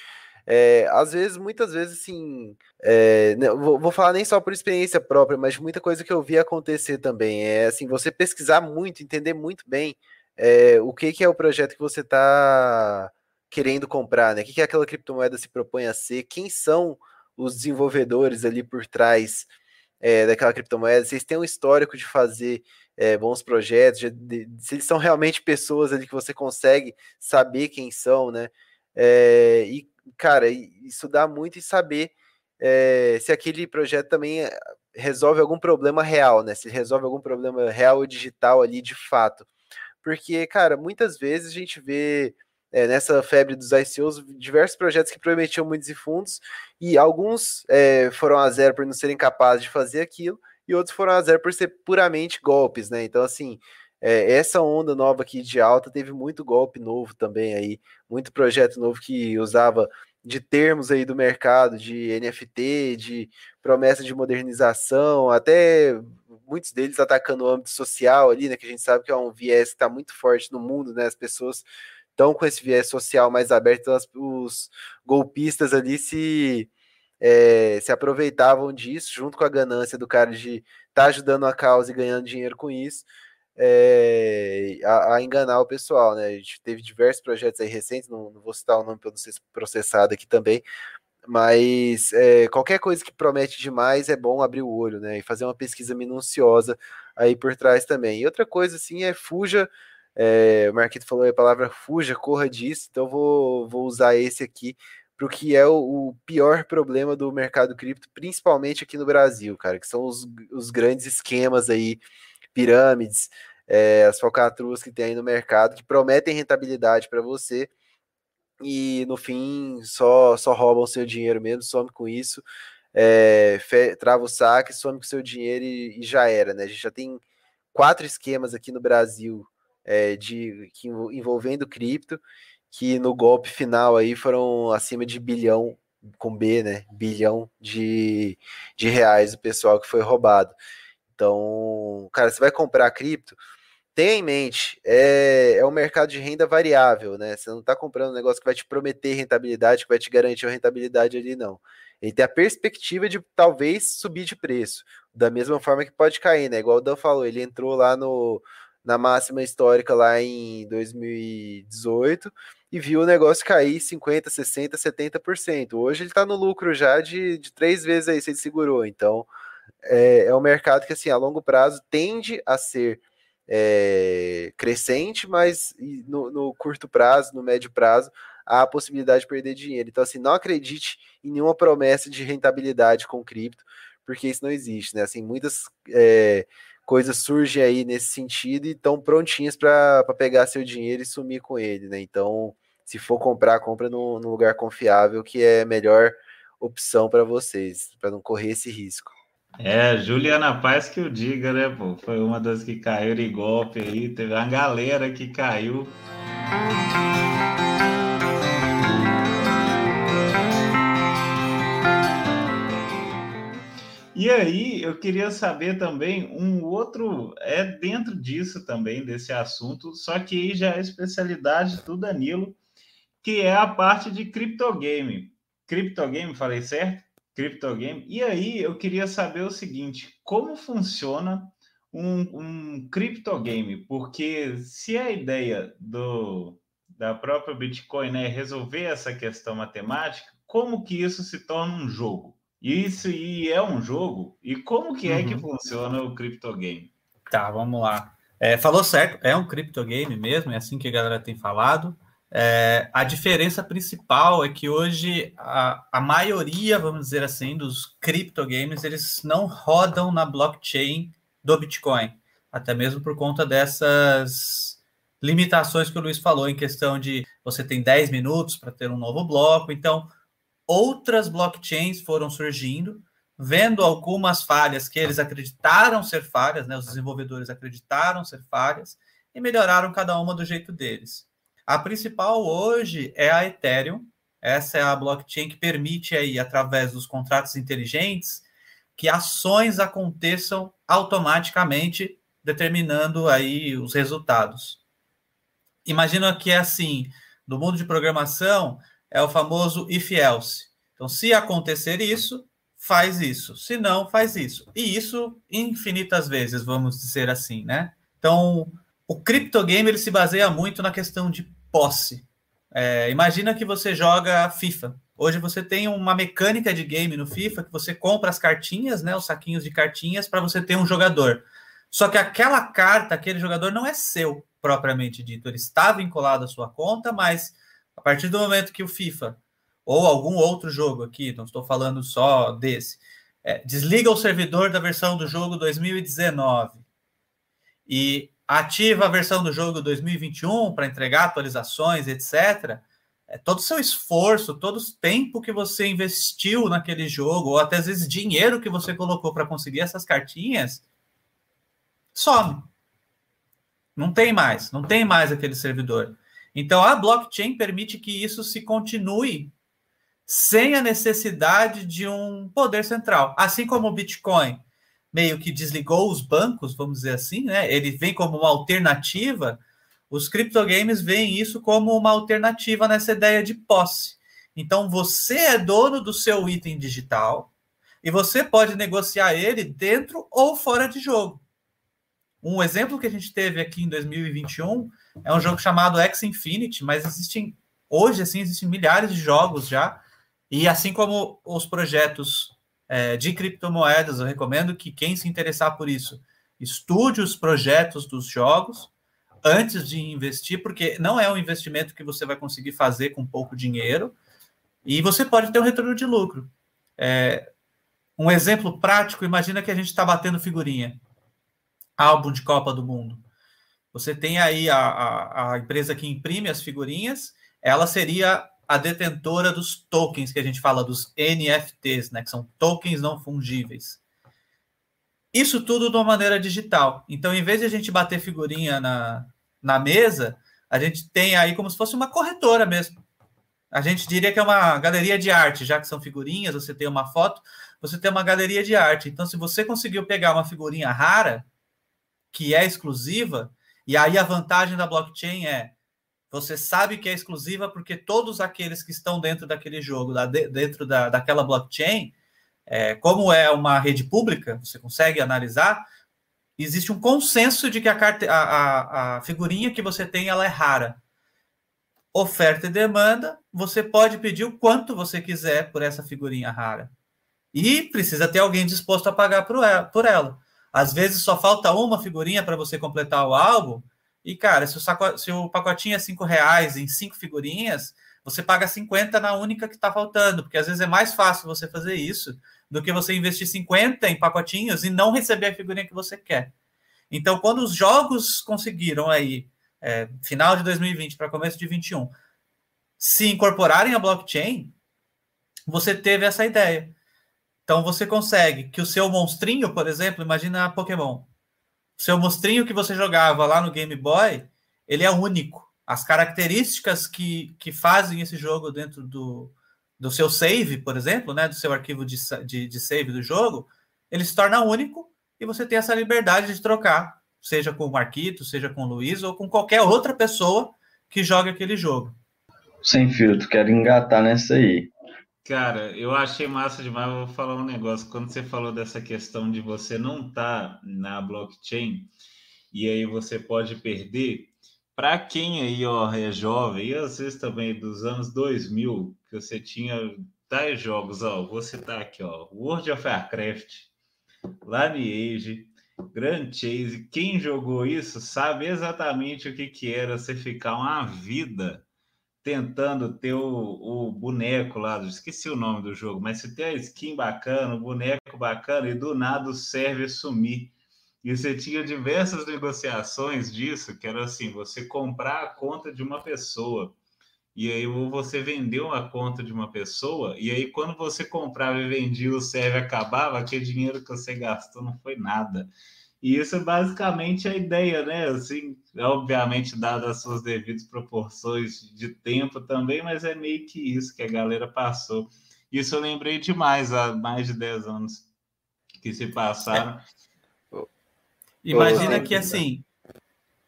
é, às vezes, muitas vezes, assim, é, vou, vou, falar nem só por experiência própria, mas muita coisa que eu vi acontecer também. É assim, você pesquisar muito, entender muito bem é, o que, que é o projeto que você está querendo comprar, né? O que, que aquela criptomoeda se propõe a ser, quem são os desenvolvedores ali por trás é, daquela criptomoeda, vocês têm um histórico de fazer é, bons projetos, de, de, se eles são realmente pessoas ali que você consegue saber quem são, né? É, e cara, estudar muito e saber é, se aquele projeto também eh, resolve algum problema real, né? Se resolve algum problema real ou digital ali de fato. Porque, cara, muitas vezes a gente vê é, nessa febre dos ICOs diversos projetos que prometiam muitos fundos e alguns é, foram a zero por não serem capazes de fazer aquilo e outros foram a zero por ser puramente golpes, né? Então, assim, é, essa onda nova aqui de alta teve muito golpe novo também aí, muito projeto novo que usava de termos aí do mercado, de NFT, de promessa de modernização, até muitos deles atacando o âmbito social ali, né, que a gente sabe que é um viés que está muito forte no mundo, né, as pessoas estão com esse viés social mais aberto, os golpistas ali se é, se aproveitavam disso, junto com a ganância do cara de estar tá ajudando a causa e ganhando dinheiro com isso, é, a, a, enganar o pessoal, né? A gente teve diversos projetos aí recentes, não, não vou citar o nome para não ser processado aqui também, mas é, qualquer coisa que promete demais é bom abrir o olho, né? E fazer uma pesquisa minuciosa aí por trás também. E outra coisa, assim, é fuja. É, o Marquito falou a palavra fuja, corra disso, então vou, vou usar esse aqui para o que é o, o, pior problema do mercado cripto, principalmente aqui no Brasil, cara, que são os, os grandes esquemas aí pirâmides, é, as falcatruas que tem aí no mercado, que prometem rentabilidade para você e no fim só, só roubam seu dinheiro mesmo, some com isso, é, fe, trava o saque, some com seu dinheiro e, e, já era, né? A gente já tem quatro esquemas aqui no Brasil é, de que, envolvendo cripto, que no golpe final aí foram acima de bilhão com B, né? Bilhão de, de reais o pessoal que foi roubado. Então, cara, você vai comprar cripto, tenha em mente, é, é um mercado de renda variável, né? Você não está comprando um negócio que vai te prometer rentabilidade, que vai te garantir uma rentabilidade ali, não. Ele tem a perspectiva de talvez subir de preço, da mesma forma que pode cair, né? Igual o Dan falou, ele entrou lá no, na máxima histórica lá em 2018 e viu o negócio cair 50%, 60%, 70%. Hoje ele está no lucro já de, de três vezes aí, se ele segurou. Então, é, é um mercado que, assim, a longo prazo tende a ser é, crescente, mas no, no, curto prazo, no médio prazo, há a possibilidade de perder dinheiro. Então, assim, não acredite em nenhuma promessa de rentabilidade com cripto, porque isso não existe, né? Assim, muitas é, coisas surgem aí nesse sentido e estão prontinhas para pegar seu dinheiro e sumir com ele, né? Então, se for comprar, compra num, num lugar confiável, que é a melhor opção para vocês, para não correr esse risco. É, Juliana Paz que o diga, né, pô? Foi uma das que caíram em golpe aí, teve uma galera que caiu. E aí, eu queria saber também um outro, é dentro disso também, desse assunto, só que aí já é a especialidade do Danilo, que é a parte de criptogame. Criptogame, falei certo? Criptogame. E aí eu queria saber o seguinte: como funciona um, um criptogame? Porque se a ideia do, da própria Bitcoin é resolver essa questão matemática, como que isso se torna um jogo? Isso e é um jogo? E como que é uhum. que funciona o criptogame? Tá, vamos lá. É, falou certo, é um criptogame mesmo, é assim que a galera tem falado. É, a diferença principal é que hoje a, a maioria, vamos dizer assim, dos criptogames, eles não rodam na blockchain do Bitcoin, até mesmo por conta dessas limitações que o Luiz falou em questão de você tem 10 minutos para ter um novo bloco, então outras blockchains foram surgindo, vendo algumas falhas que eles acreditaram ser falhas, né, os desenvolvedores acreditaram ser falhas, e melhoraram cada uma do jeito deles. A principal hoje é a Ethereum. Essa é a blockchain que permite aí, através dos contratos inteligentes, que ações aconteçam automaticamente, determinando aí os resultados. Imagina que é assim, no mundo de programação, é o famoso if else. Então, se acontecer isso, faz isso. Se não, faz isso. E isso infinitas vezes, vamos dizer assim, né? Então, o criptogame ele se baseia muito na questão de posse. É, imagina que você joga FIFA. Hoje você tem uma mecânica de game no FIFA que você compra as cartinhas, né, os saquinhos de cartinhas para você ter um jogador. Só que aquela carta, aquele jogador não é seu propriamente dito. Ele está vinculado à sua conta, mas a partir do momento que o FIFA ou algum outro jogo aqui, não estou falando só desse, é, desliga o servidor da versão do jogo 2019 e ativa a versão do jogo 2021 para entregar atualizações, etc. É, todo o seu esforço, todo o tempo que você investiu naquele jogo, ou até às vezes dinheiro que você colocou para conseguir essas cartinhas, some. Não tem mais, não tem mais aquele servidor. Então a blockchain permite que isso se continue sem a necessidade de um poder central, assim como o Bitcoin meio que desligou os bancos, vamos dizer assim, né? Ele vem como uma alternativa. Os criptogames veem isso como uma alternativa nessa ideia de posse. Então você é dono do seu item digital e você pode negociar ele dentro ou fora de jogo. Um exemplo que a gente teve aqui em 2021 é um jogo chamado X Infinity, mas existem hoje assim existem milhares de jogos já. E assim como os projetos é, de criptomoedas, eu recomendo que quem se interessar por isso estude os projetos dos jogos antes de investir, porque não é um investimento que você vai conseguir fazer com pouco dinheiro e você pode ter um retorno de lucro. É, um exemplo prático: imagina que a gente está batendo figurinha, álbum de Copa do Mundo. Você tem aí a, a, a empresa que imprime as figurinhas, ela seria a detentora dos tokens que a gente fala dos NFTs, né, que são tokens não fungíveis. Isso tudo de uma maneira digital. Então, em vez de a gente bater figurinha na, na mesa, a gente tem aí como se fosse uma corretora mesmo. a gente diria que é uma galeria de arte, já que são figurinhas, você tem uma foto, você tem uma galeria de arte. Então, se você conseguiu pegar uma figurinha rara, que é exclusiva, e aí a vantagem da blockchain é você sabe que é exclusiva porque todos aqueles que estão dentro daquele jogo, dentro da, daquela blockchain, é, como é uma rede pública, você consegue analisar, existe um consenso de que a, carte, a, a, a figurinha que você tem ela é rara. Oferta e demanda, você pode pedir o quanto você quiser por essa figurinha rara. E precisa ter alguém disposto a pagar por ela. Às vezes só falta uma figurinha para você completar o álbum. E, cara, se o, saco, se o pacotinho é cinco reais em cinco figurinhas, você paga 50 na única que está faltando, porque às vezes é mais fácil você fazer isso do que você investir 50 em pacotinhos e não receber a figurinha que você quer. Então, quando os jogos conseguiram aí, é, final de 2020 para começo de 21, se incorporarem a blockchain, você teve essa ideia. Então, você consegue que o seu monstrinho, por exemplo, imagina Pokémon. O seu monstrinho que você jogava lá no Game Boy, ele é único. As características que, que fazem esse jogo dentro do, do seu save, por exemplo, né, do seu arquivo de, de, de save do jogo, ele se torna único e você tem essa liberdade de trocar, seja com o Marquito, seja com o Luiz ou com qualquer outra pessoa que jogue aquele jogo. Sem filtro, quero engatar nessa aí. Cara, eu achei massa demais. Eu vou falar um negócio. Quando você falou dessa questão de você não estar tá na blockchain e aí você pode perder, para quem aí ó, é jovem, e às vezes também dos anos 2000, que você tinha tais jogos, ó, vou citar aqui, ó, World of Warcraft, Lineage, Grand Chase, quem jogou isso sabe exatamente o que, que era você ficar uma vida tentando ter o, o boneco lá, esqueci o nome do jogo, mas se tem a skin bacana, o boneco bacana, e do nada o server sumir. E você tinha diversas negociações disso, que era assim, você comprar a conta de uma pessoa. E aí você vendeu a conta de uma pessoa, e aí quando você comprava e vendia, o server acabava, aquele dinheiro que você gastou não foi nada. E isso é basicamente a ideia, né? Assim, obviamente, dadas as suas devidas proporções de tempo também, mas é meio que isso que a galera passou. Isso eu lembrei demais há mais de 10 anos que se passaram. É. Imagina que assim,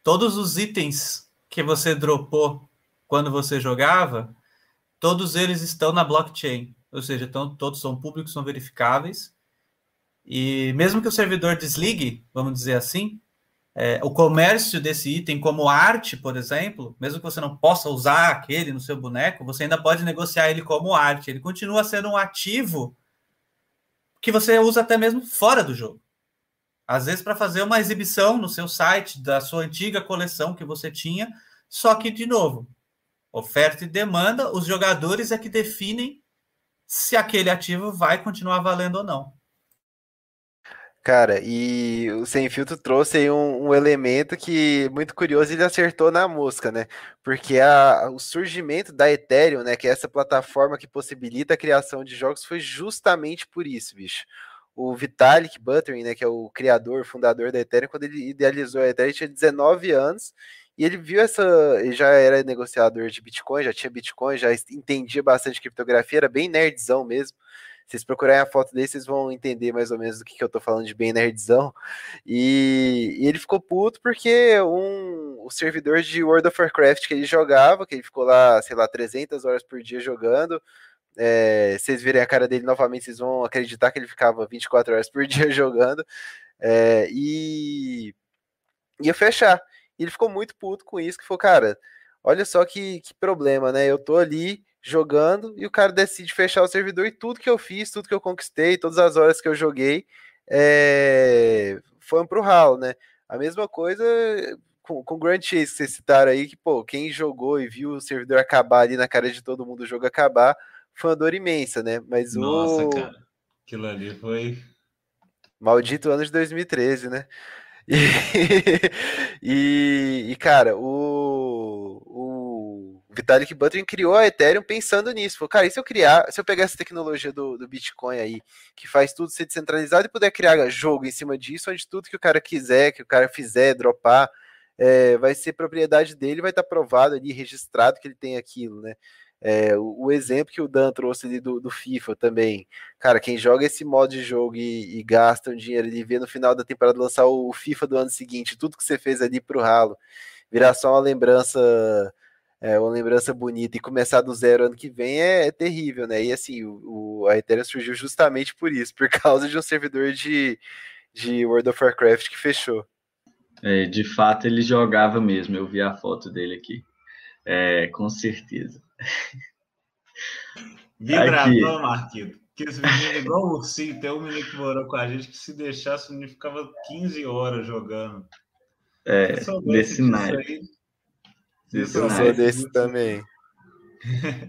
todos os itens que você dropou quando você jogava, todos eles estão na blockchain, ou seja, então, todos são públicos, são verificáveis. E mesmo que o servidor desligue, vamos dizer assim, é, o comércio desse item, como arte, por exemplo, mesmo que você não possa usar aquele no seu boneco, você ainda pode negociar ele como arte. Ele continua sendo um ativo que você usa até mesmo fora do jogo. Às vezes para fazer uma exibição no seu site da sua antiga coleção que você tinha, só que de novo, oferta e demanda, os jogadores é que definem se aquele ativo vai continuar valendo ou não. Cara, e o Sem Filtro trouxe aí um, um, elemento que, muito curioso, ele acertou na mosca, né? Porque a, o surgimento da Ethereum, né, que é essa plataforma que possibilita a criação de jogos, foi justamente por isso, bicho o Vitalik Buterin, né, que é o criador, fundador da Ethereum, quando ele idealizou a Ethereum, tinha 19 anos, e ele viu essa, ele já era negociador de Bitcoin, já tinha Bitcoin, já entendia bastante criptografia, era bem nerdzão mesmo. Vocês procurarem a foto dele, vocês vão entender mais ou menos do que, que eu tô falando de bem nerdzão. E, e ele ficou puto porque um, o servidor de World of Warcraft que ele jogava, que ele ficou lá, sei lá, 300 horas por dia jogando, é, vocês virem a cara dele novamente, vocês vão acreditar que ele ficava 24 horas por dia jogando. É, e ia fechar. E ele ficou muito puto com isso, que falou, cara, olha só que, que problema, né? Eu tô ali jogando e o cara decide fechar o servidor e tudo que eu fiz, tudo que eu conquistei, todas as horas que eu joguei é, foram pro ralo, né? A mesma coisa com, com o Grand Chase que vocês citaram aí, que, pô, quem jogou e viu o servidor acabar ali na cara de todo mundo o jogo acabar, foi uma dor imensa, né? Mas Nossa, o... cara, aquilo ali foi. Maldito ano de 2013, né? E, e, e, cara, o, o Vitalik Buterin criou a Ethereum pensando nisso. Falou, cara, e se eu criar, se eu pegar essa tecnologia do, do Bitcoin aí, que faz tudo ser descentralizado e puder criar jogo em cima disso, onde tudo que o cara quiser, que o cara fizer, dropar, é, vai ser propriedade dele, vai estar provado ali, registrado que ele tem aquilo, né? É, o, o, exemplo que o Dan trouxe ali do, do, FIFA também. Cara, quem joga esse modo de jogo e, e gasta um dinheiro e vê no final da temporada lançar o, o FIFA do ano seguinte, tudo que você fez ali pro ralo, virar só uma lembrança é, uma lembrança bonita e começar do zero ano que vem é, é terrível, né? E assim, o, o, a Ethereum surgiu justamente por isso, por causa de um servidor de, de World of Warcraft que fechou. É, de fato, ele jogava mesmo, eu vi a foto dele aqui. É, com certeza. Vibrador, Marquito. Que esse menino, é igual o Ursinho, tem um menino que morou com a gente que se deixasse, o menino ficava 15 horas jogando. É, desse naipe. Eu sou desse também.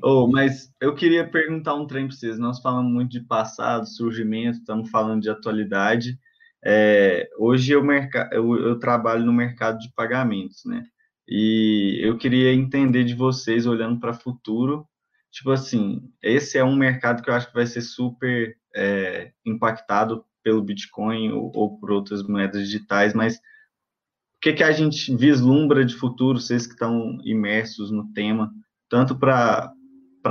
oh, mas eu queria perguntar um trem para vocês. Nós falamos muito de passado, surgimento, estamos falando de atualidade. É, hoje eu, eu, eu, trabalho no mercado de pagamentos, né? E eu queria entender de vocês, olhando para o futuro, tipo assim, esse é um mercado que eu acho que vai ser super é, impactado pelo Bitcoin ou, ou por outras moedas digitais, mas que, que a gente vislumbra de futuro, vocês que estão imersos no tema, tanto para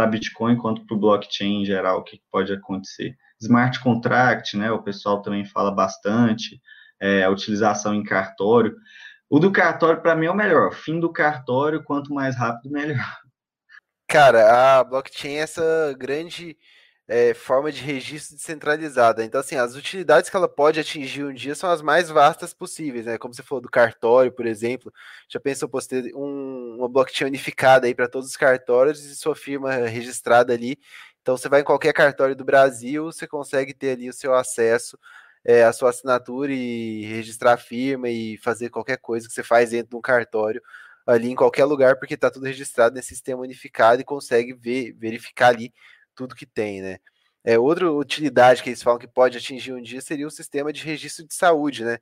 Bitcoin quanto para o blockchain em geral, o que, que, pode acontecer? Smart contract, né? O pessoal também fala bastante, é, a utilização em cartório. O do cartório, para mim, é o melhor. Fim do cartório, quanto mais rápido, melhor. Cara, a blockchain é essa grande é, forma de registro descentralizada. Então, assim, as utilidades que ela pode atingir um dia são as mais vastas possíveis, né? Como você falou do cartório, por exemplo. Já pensou ter um, uma blockchain unificada aí para todos os cartórios e sua firma registrada ali. Então, você vai em qualquer cartório do Brasil, você consegue ter ali o seu acesso é, a sua assinatura e registrar a firma e fazer qualquer coisa que você faz dentro de um cartório ali em qualquer lugar, porque está tudo registrado nesse sistema unificado e consegue ver, verificar ali tudo que tem, né? É, outra utilidade que eles falam que pode atingir um dia seria o sistema de registro de saúde, né?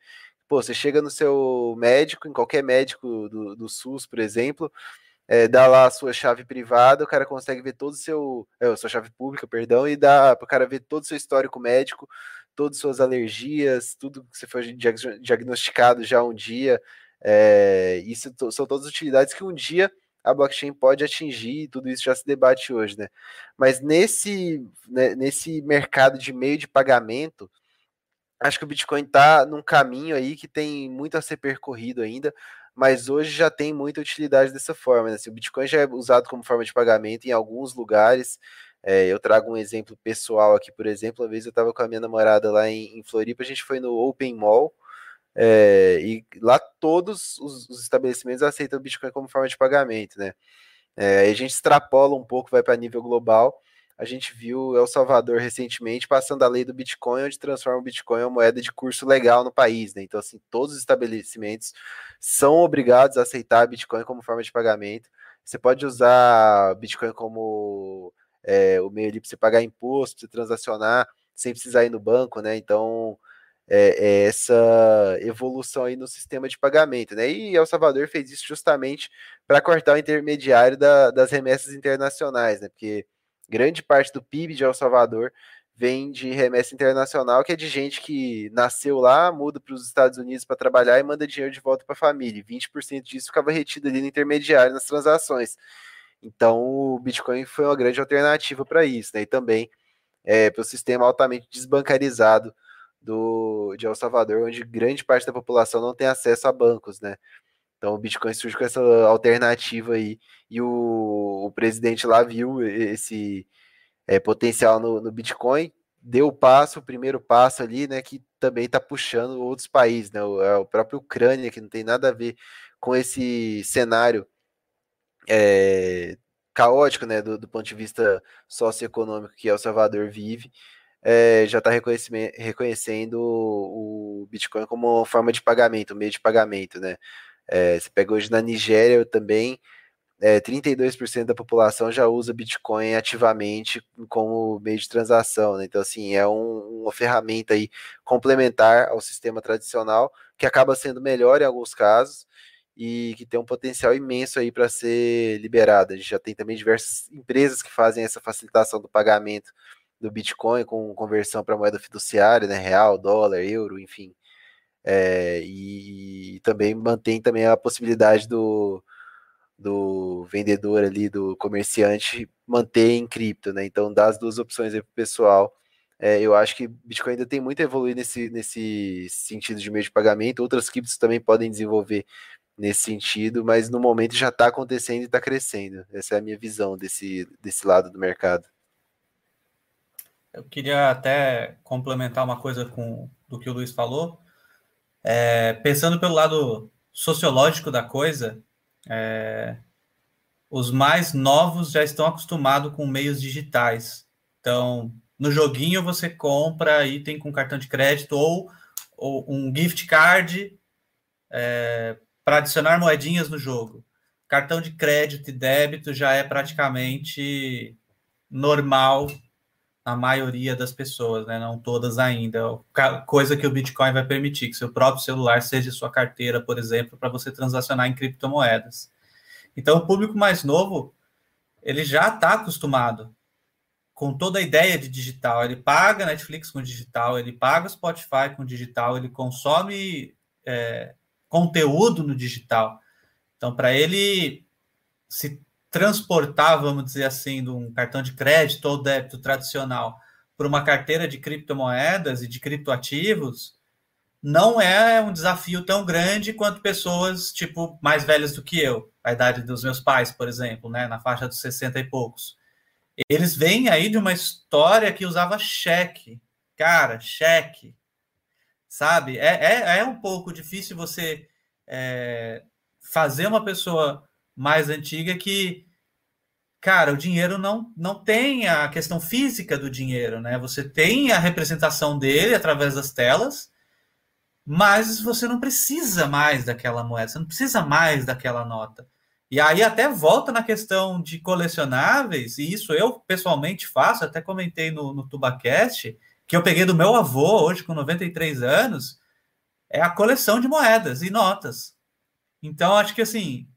Pô, você chega no seu médico, em qualquer médico do, do SUS, por exemplo, é, dá lá a sua chave privada, o cara consegue ver todo o seu. É, a sua chave pública, perdão, e dá para o cara ver todo o seu histórico médico, todas as suas alergias, tudo que você foi diagnosticado já um dia. É, isso são todas utilidades que um dia a blockchain pode atingir, tudo isso já se debate hoje, né? Mas nesse, né, nesse mercado de meio de pagamento, acho que o Bitcoin está num caminho aí que tem muito a ser percorrido ainda, mas hoje já tem muita utilidade dessa forma. Né? Se o Bitcoin já é usado como forma de pagamento em alguns lugares, é, eu trago um exemplo pessoal aqui, por exemplo, uma vez eu estava com a minha namorada lá em, em Floripa, a gente foi no Open Mall, é, e lá todos os, os, estabelecimentos aceitam o Bitcoin como forma de pagamento, né? É, a gente extrapola um pouco, vai para nível global. A gente viu El Salvador recentemente passando a lei do Bitcoin, onde transforma o Bitcoin em uma moeda de curso legal no país, né? Então, assim, todos os estabelecimentos são obrigados a aceitar Bitcoin como forma de pagamento. Você pode usar Bitcoin como é, o meio ali para você pagar imposto, para você transacionar, sem precisar ir no banco, né? Então, é, é essa evolução aí no sistema de pagamento, né? E El Salvador fez isso justamente para cortar o intermediário da, das remessas internacionais, né? Porque grande parte do PIB de El Salvador vem de remessa internacional, que é de gente que nasceu lá, muda para os Estados Unidos para trabalhar e manda dinheiro de volta para a família. E 20% disso ficava retido ali no intermediário nas transações. Então, o Bitcoin foi uma grande alternativa para isso, né? E também é, para o sistema altamente desbancarizado do, de El Salvador, onde grande parte da população não tem acesso a bancos, né? Então o Bitcoin surge com essa alternativa aí, e o, o presidente lá viu esse é, potencial no, no, Bitcoin, deu o passo, o primeiro passo ali, né, que também está puxando outros países, né? O, é o próprio Ucrânia, que não tem nada a ver com esse cenário é, caótico, né, do, do ponto de vista socioeconômico que El Salvador vive, é, já está reconhecendo o Bitcoin como forma de pagamento, meio de pagamento, né? É, você pega hoje na Nigéria também, é, 32% da população já usa Bitcoin ativamente como meio de transação, né? Então, assim, é um, uma ferramenta aí complementar ao sistema tradicional, que acaba sendo melhor em alguns casos, e que tem um potencial imenso aí para ser liberada. A gente já tem também diversas empresas que fazem essa facilitação do pagamento do Bitcoin com conversão para moeda fiduciária, né, real, dólar, euro, enfim. É, e, também mantém também a possibilidade do, do vendedor ali, do comerciante, manter em cripto, né? Então, dá as duas opções aí para o pessoal. É, eu acho que Bitcoin ainda tem muito a evoluir nesse, nesse sentido de meio de pagamento. Outras criptos também podem desenvolver nesse sentido, mas no momento já está acontecendo e está crescendo. Essa é a minha visão desse, desse lado do mercado. Eu queria até complementar uma coisa com do que o Luiz falou. É, pensando pelo lado sociológico da coisa, é, os mais novos já estão acostumados com meios digitais. Então, no joguinho você compra item com cartão de crédito ou, ou um gift card é, para adicionar moedinhas no jogo. Cartão de crédito e débito já é praticamente normal na maioria das pessoas, né? Não todas ainda. Coisa que o Bitcoin vai permitir, que seu próprio celular seja sua carteira, por exemplo, para você transacionar em criptomoedas. Então, o público mais novo, ele já está acostumado com toda a ideia de digital. Ele paga Netflix com digital, ele paga Spotify com digital, ele consome é, conteúdo no digital. Então, para ele se transportar, vamos dizer assim, de um cartão de crédito ou débito tradicional para uma carteira de criptomoedas e de criptoativos, não é um desafio tão grande quanto pessoas, tipo, mais velhas do que eu, a idade dos meus pais, por exemplo, né, na faixa dos 60 e poucos. Eles vêm aí de uma história que usava cheque. Cara, cheque. Sabe? É, é, é um pouco difícil você é, fazer uma pessoa mais antiga que, cara, o dinheiro não, não tem a questão física do dinheiro, né? Você tem a representação dele através das telas, mas você não precisa mais daquela moeda, você não precisa mais daquela nota. E aí até volta na questão de colecionáveis, e isso eu pessoalmente faço, até comentei no, no TubaCast, que eu peguei do meu avô, hoje com 93 anos, é a coleção de moedas e notas. Então, acho que assim,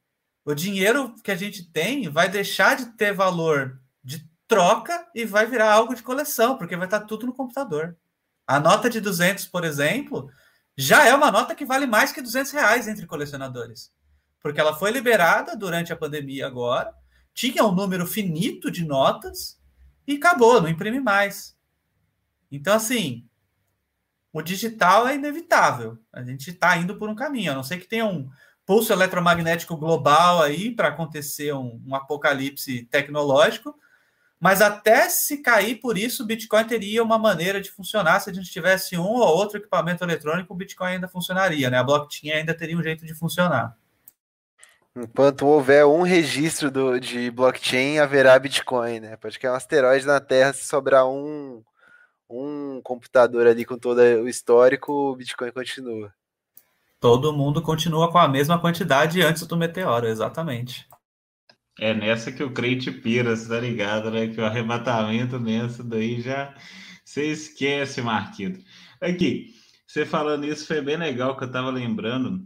o dinheiro que a gente tem vai deixar de ter valor de troca e vai virar algo de coleção, porque vai estar tudo no computador. A nota de 200, por exemplo, já é uma nota que vale mais que 200 reais entre colecionadores. Porque ela foi liberada durante a pandemia agora, tinha um número finito de notas e acabou, não imprime mais. Então, assim, o digital é inevitável. A gente está indo por um caminho, a não ser que tenha um, pulso eletromagnético global aí para acontecer um, um, apocalipse tecnológico, mas até se cair por isso, o Bitcoin teria uma maneira de funcionar. Se a gente tivesse um ou outro equipamento eletrônico, o Bitcoin ainda funcionaria, né? A blockchain ainda teria um jeito de funcionar. Enquanto houver um registro do, de blockchain, haverá Bitcoin, né? Pode cair um asteroide na Terra se sobrar um, um computador ali com todo o histórico, o Bitcoin continua. Todo mundo continua com a mesma quantidade antes do meteoro, exatamente. É nessa que o crente pira, você tá ligado, né? Que o arrebatamento nessa daí já. Você esquece, Marquito. Aqui, você falando isso foi bem legal que eu tava lembrando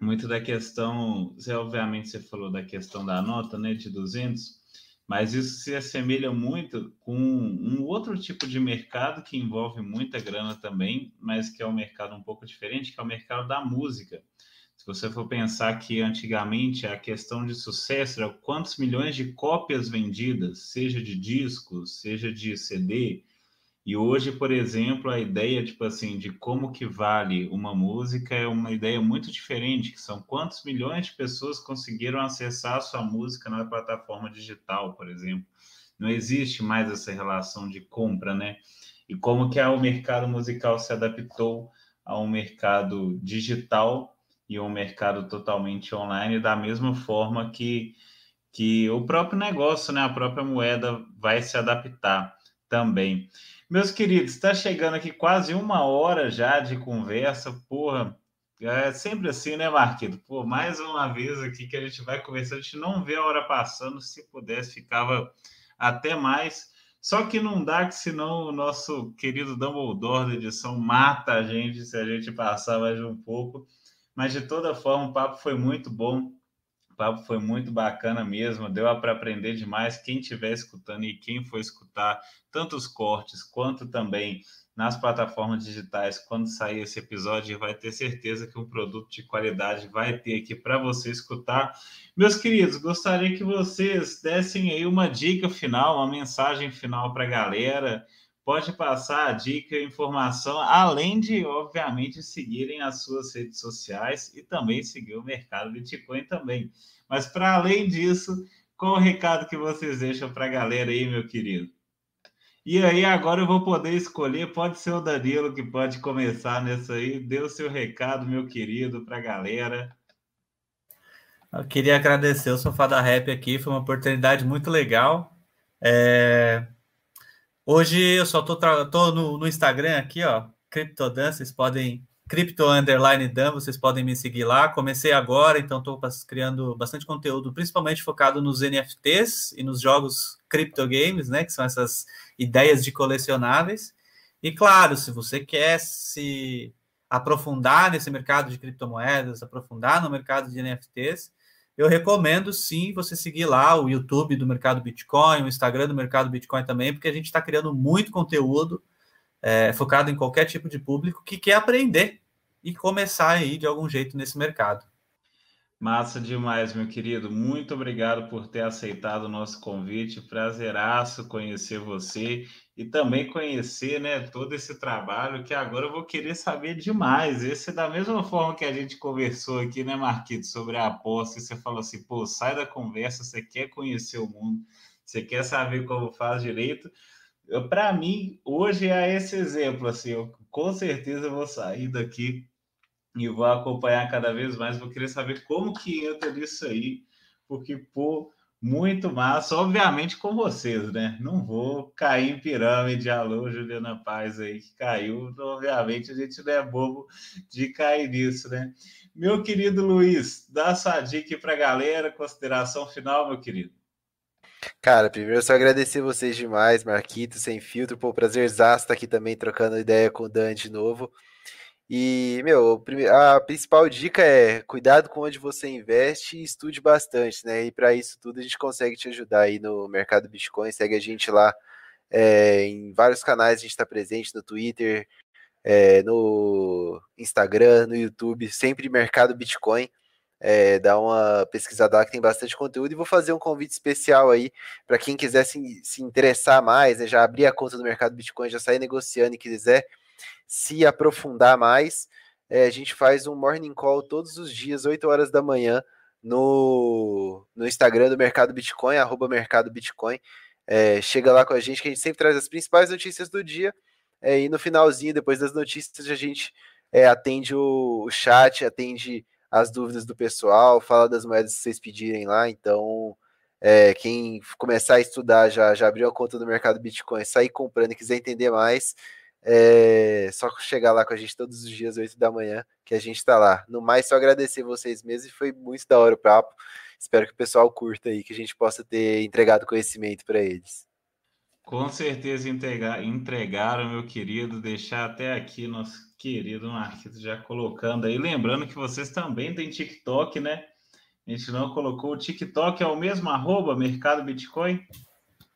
muito da questão. Você, obviamente, você falou da questão da nota, né? De 200 mas isso se assemelha muito com um outro tipo de mercado que envolve muita grana também, mas que é um mercado um pouco diferente, que é o mercado da música. Se você for pensar que antigamente a questão de sucesso era quantos milhões de cópias vendidas, seja de discos, seja de CD, e hoje, por exemplo, a ideia, tipo assim, de como que vale uma música é uma ideia muito diferente, que são quantos milhões de pessoas conseguiram acessar a sua música na plataforma digital, por exemplo. Não existe mais essa relação de compra, né? E como que o mercado musical se adaptou a um mercado digital e um mercado totalmente online, da mesma forma que, que o próprio negócio, né? A própria moeda vai se adaptar também. Meus queridos, está chegando aqui quase uma hora já de conversa, porra. É sempre assim, né, Marquito? Pô, mais uma vez aqui que a gente vai conversar, a gente não vê a hora passando, se pudesse, ficava até mais. Só que não dá, que senão o nosso querido Dumbledore da edição mata a gente se a gente passar mais um pouco. Mas de toda forma, o papo foi muito bom papo foi muito bacana mesmo, deu para aprender demais. Quem estiver escutando e quem for escutar, tanto os cortes quanto também nas plataformas digitais quando sair esse episódio vai ter certeza que um produto de qualidade vai ter aqui para você escutar. Meus queridos, gostaria que vocês dessem aí uma dica final, uma mensagem final para a galera. Pode passar a dica, a informação, além de, obviamente, seguirem as suas redes sociais e também seguir o mercado Bitcoin também. Mas, para além disso, qual o recado que vocês deixam para a galera aí, meu querido? E aí, agora eu vou poder escolher, pode ser o Danilo que pode começar nessa aí. Dê o seu recado, meu querido, para a galera. Eu queria agradecer o Sofá da Rap aqui, foi uma oportunidade muito legal. É... Hoje eu só tô, tô no, no, Instagram aqui, ó, CryptoDan, vocês podem, Crypto Underline Dan, vocês podem me seguir lá. Comecei agora, então estou criando bastante conteúdo, principalmente focado nos NFTs e nos jogos Crypto Games, né, que são essas ideias de colecionáveis. E claro, se você quer se aprofundar nesse mercado de criptomoedas, aprofundar no mercado de NFTs, eu recomendo sim você seguir lá o YouTube do Mercado Bitcoin, o Instagram do Mercado Bitcoin também, porque a gente está criando muito conteúdo é, focado em qualquer tipo de público que quer aprender e começar aí de algum jeito nesse mercado. Massa demais, meu querido. Muito obrigado por ter aceitado o nosso convite. Prazeraço conhecer você e também conhecer, né, todo esse trabalho que agora eu vou querer saber demais. Esse da mesma forma que a gente conversou aqui, né, Marquito, sobre a aposta, e você falou assim, pô, sai da conversa, você quer conhecer o mundo, você quer saber como faz direito. Para mim, hoje é esse exemplo, assim, eu com certeza vou sair daqui e vou acompanhar cada vez mais. Vou querer saber como que entra nisso aí, porque, pô, muito massa. Obviamente com vocês, né? Não vou cair em pirâmide. Alô, Juliana Paz aí, que caiu. Obviamente a gente não é bobo de cair nisso, né? Meu querido Luiz, dá sua dica para a galera, consideração final, meu querido. Cara, primeiro só agradecer vocês demais, Marquito, Sem Filtro, pô, prazerzaço estar aqui também trocando ideia com o Dan de novo. E, meu, a principal dica é cuidado com onde você investe e estude bastante, né? E para isso tudo a gente consegue te ajudar aí no mercado Bitcoin. Segue a gente lá é, em vários canais, a gente está presente no Twitter, é, no Instagram, no YouTube, sempre mercado Bitcoin. É, dá uma pesquisada lá que tem bastante conteúdo e vou fazer um convite especial aí para quem quiser se, se interessar mais, né, já abrir a conta do mercado Bitcoin, já sair negociando e quiser se aprofundar mais, é, a gente faz um morning call todos os dias, 8 horas da manhã, no, no Instagram do Mercado Bitcoin, arroba Mercado Bitcoin. É, chega lá com a gente, que a gente sempre traz as principais notícias do dia. É, e no finalzinho, depois das notícias, a gente é, atende o, o, chat, atende as dúvidas do pessoal, fala das moedas que vocês pedirem lá. Então, é, quem começar a estudar já, já abriu a conta do mercado Bitcoin, sair comprando e quiser entender mais, é só chegar lá com a gente todos os dias, 8 da manhã, que a gente está lá. No mais, só agradecer vocês mesmos e foi muito da hora o papo. Espero que o pessoal curta aí, que a gente possa ter entregado conhecimento para eles. Com certeza entregar, entregaram, meu querido. Deixar até aqui nosso querido Marquito já colocando aí. Lembrando que vocês também têm TikTok, né? A gente não colocou o TikTok, é o mesmo arroba Mercado Bitcoin?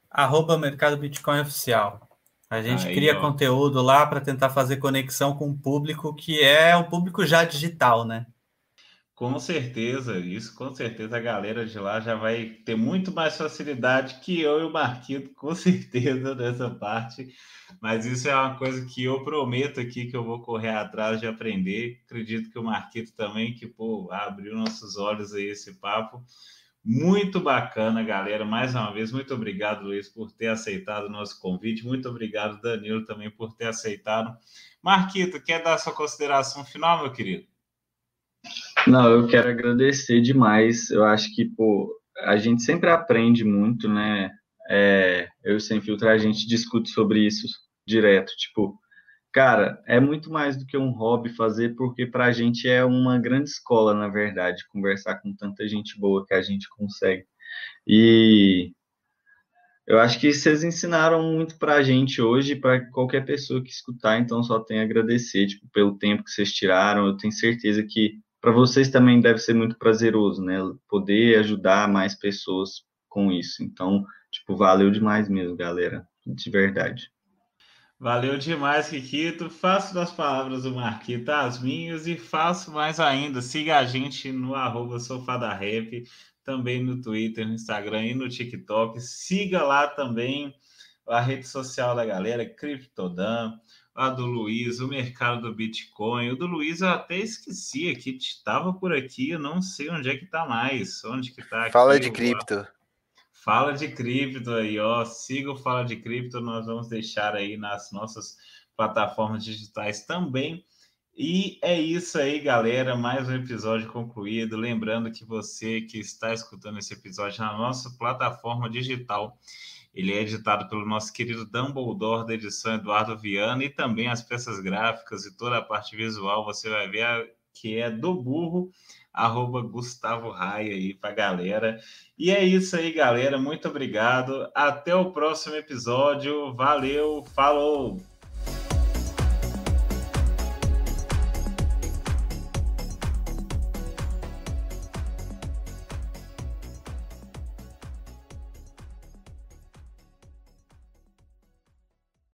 Arroba Mercado Bitcoin Oficial. A gente Aí, cria ó. conteúdo lá para tentar fazer conexão com o público que é um público já digital, né? Com certeza, isso com certeza a galera de lá já vai ter muito mais facilidade que eu e o Marquito, com certeza, nessa parte. Mas isso é uma coisa que eu prometo aqui que eu vou correr atrás de aprender. Acredito que o Marquito também, que pô, abriu nossos olhos aí esse papo. Muito bacana, galera. Mais uma vez, muito obrigado, Luiz, por ter aceitado o nosso convite. Muito obrigado, Danilo, também por ter aceitado. Marquito, quer dar sua consideração final, meu querido? Não, eu quero agradecer demais. Eu acho que, pô, a gente sempre aprende muito, né? É, eu sem filtro, a gente discute sobre isso direto. Tipo, Cara, é muito mais do que um hobby fazer, porque para a gente é uma grande escola, na verdade, conversar com tanta gente boa que a gente consegue. E eu acho que vocês ensinaram muito para a gente hoje, para qualquer pessoa que escutar, então só tenho a agradecer tipo, pelo tempo que vocês tiraram. Eu tenho certeza que para vocês também deve ser muito prazeroso, né? Poder ajudar mais pessoas com isso. Então, tipo, valeu demais mesmo, galera, de verdade. Valeu demais, Kikito. Faço das palavras do Marquito as minhas e faço mais ainda. Siga a gente no arroba Rap, também no Twitter, no Instagram e no TikTok. Siga lá também a rede social da galera, Criptodan, a do Luiz, o mercado do Bitcoin. O do Luiz eu até esqueci que estava por aqui, eu não sei onde é que está mais. Onde que tá Fala de cripto. Fala de cripto aí, ó. Siga o Fala de Cripto, nós vamos deixar aí nas nossas plataformas digitais também. E é isso aí, galera. Mais um episódio concluído. Lembrando que você que está escutando esse episódio na nossa plataforma digital, ele é editado pelo nosso querido Dumbledore da edição Eduardo Viana e também as peças gráficas e toda a parte visual você vai ver que é do burro arroba Gustavo Raia aí para galera. E é isso aí, galera. Muito obrigado. Até o próximo episódio. Valeu, falou!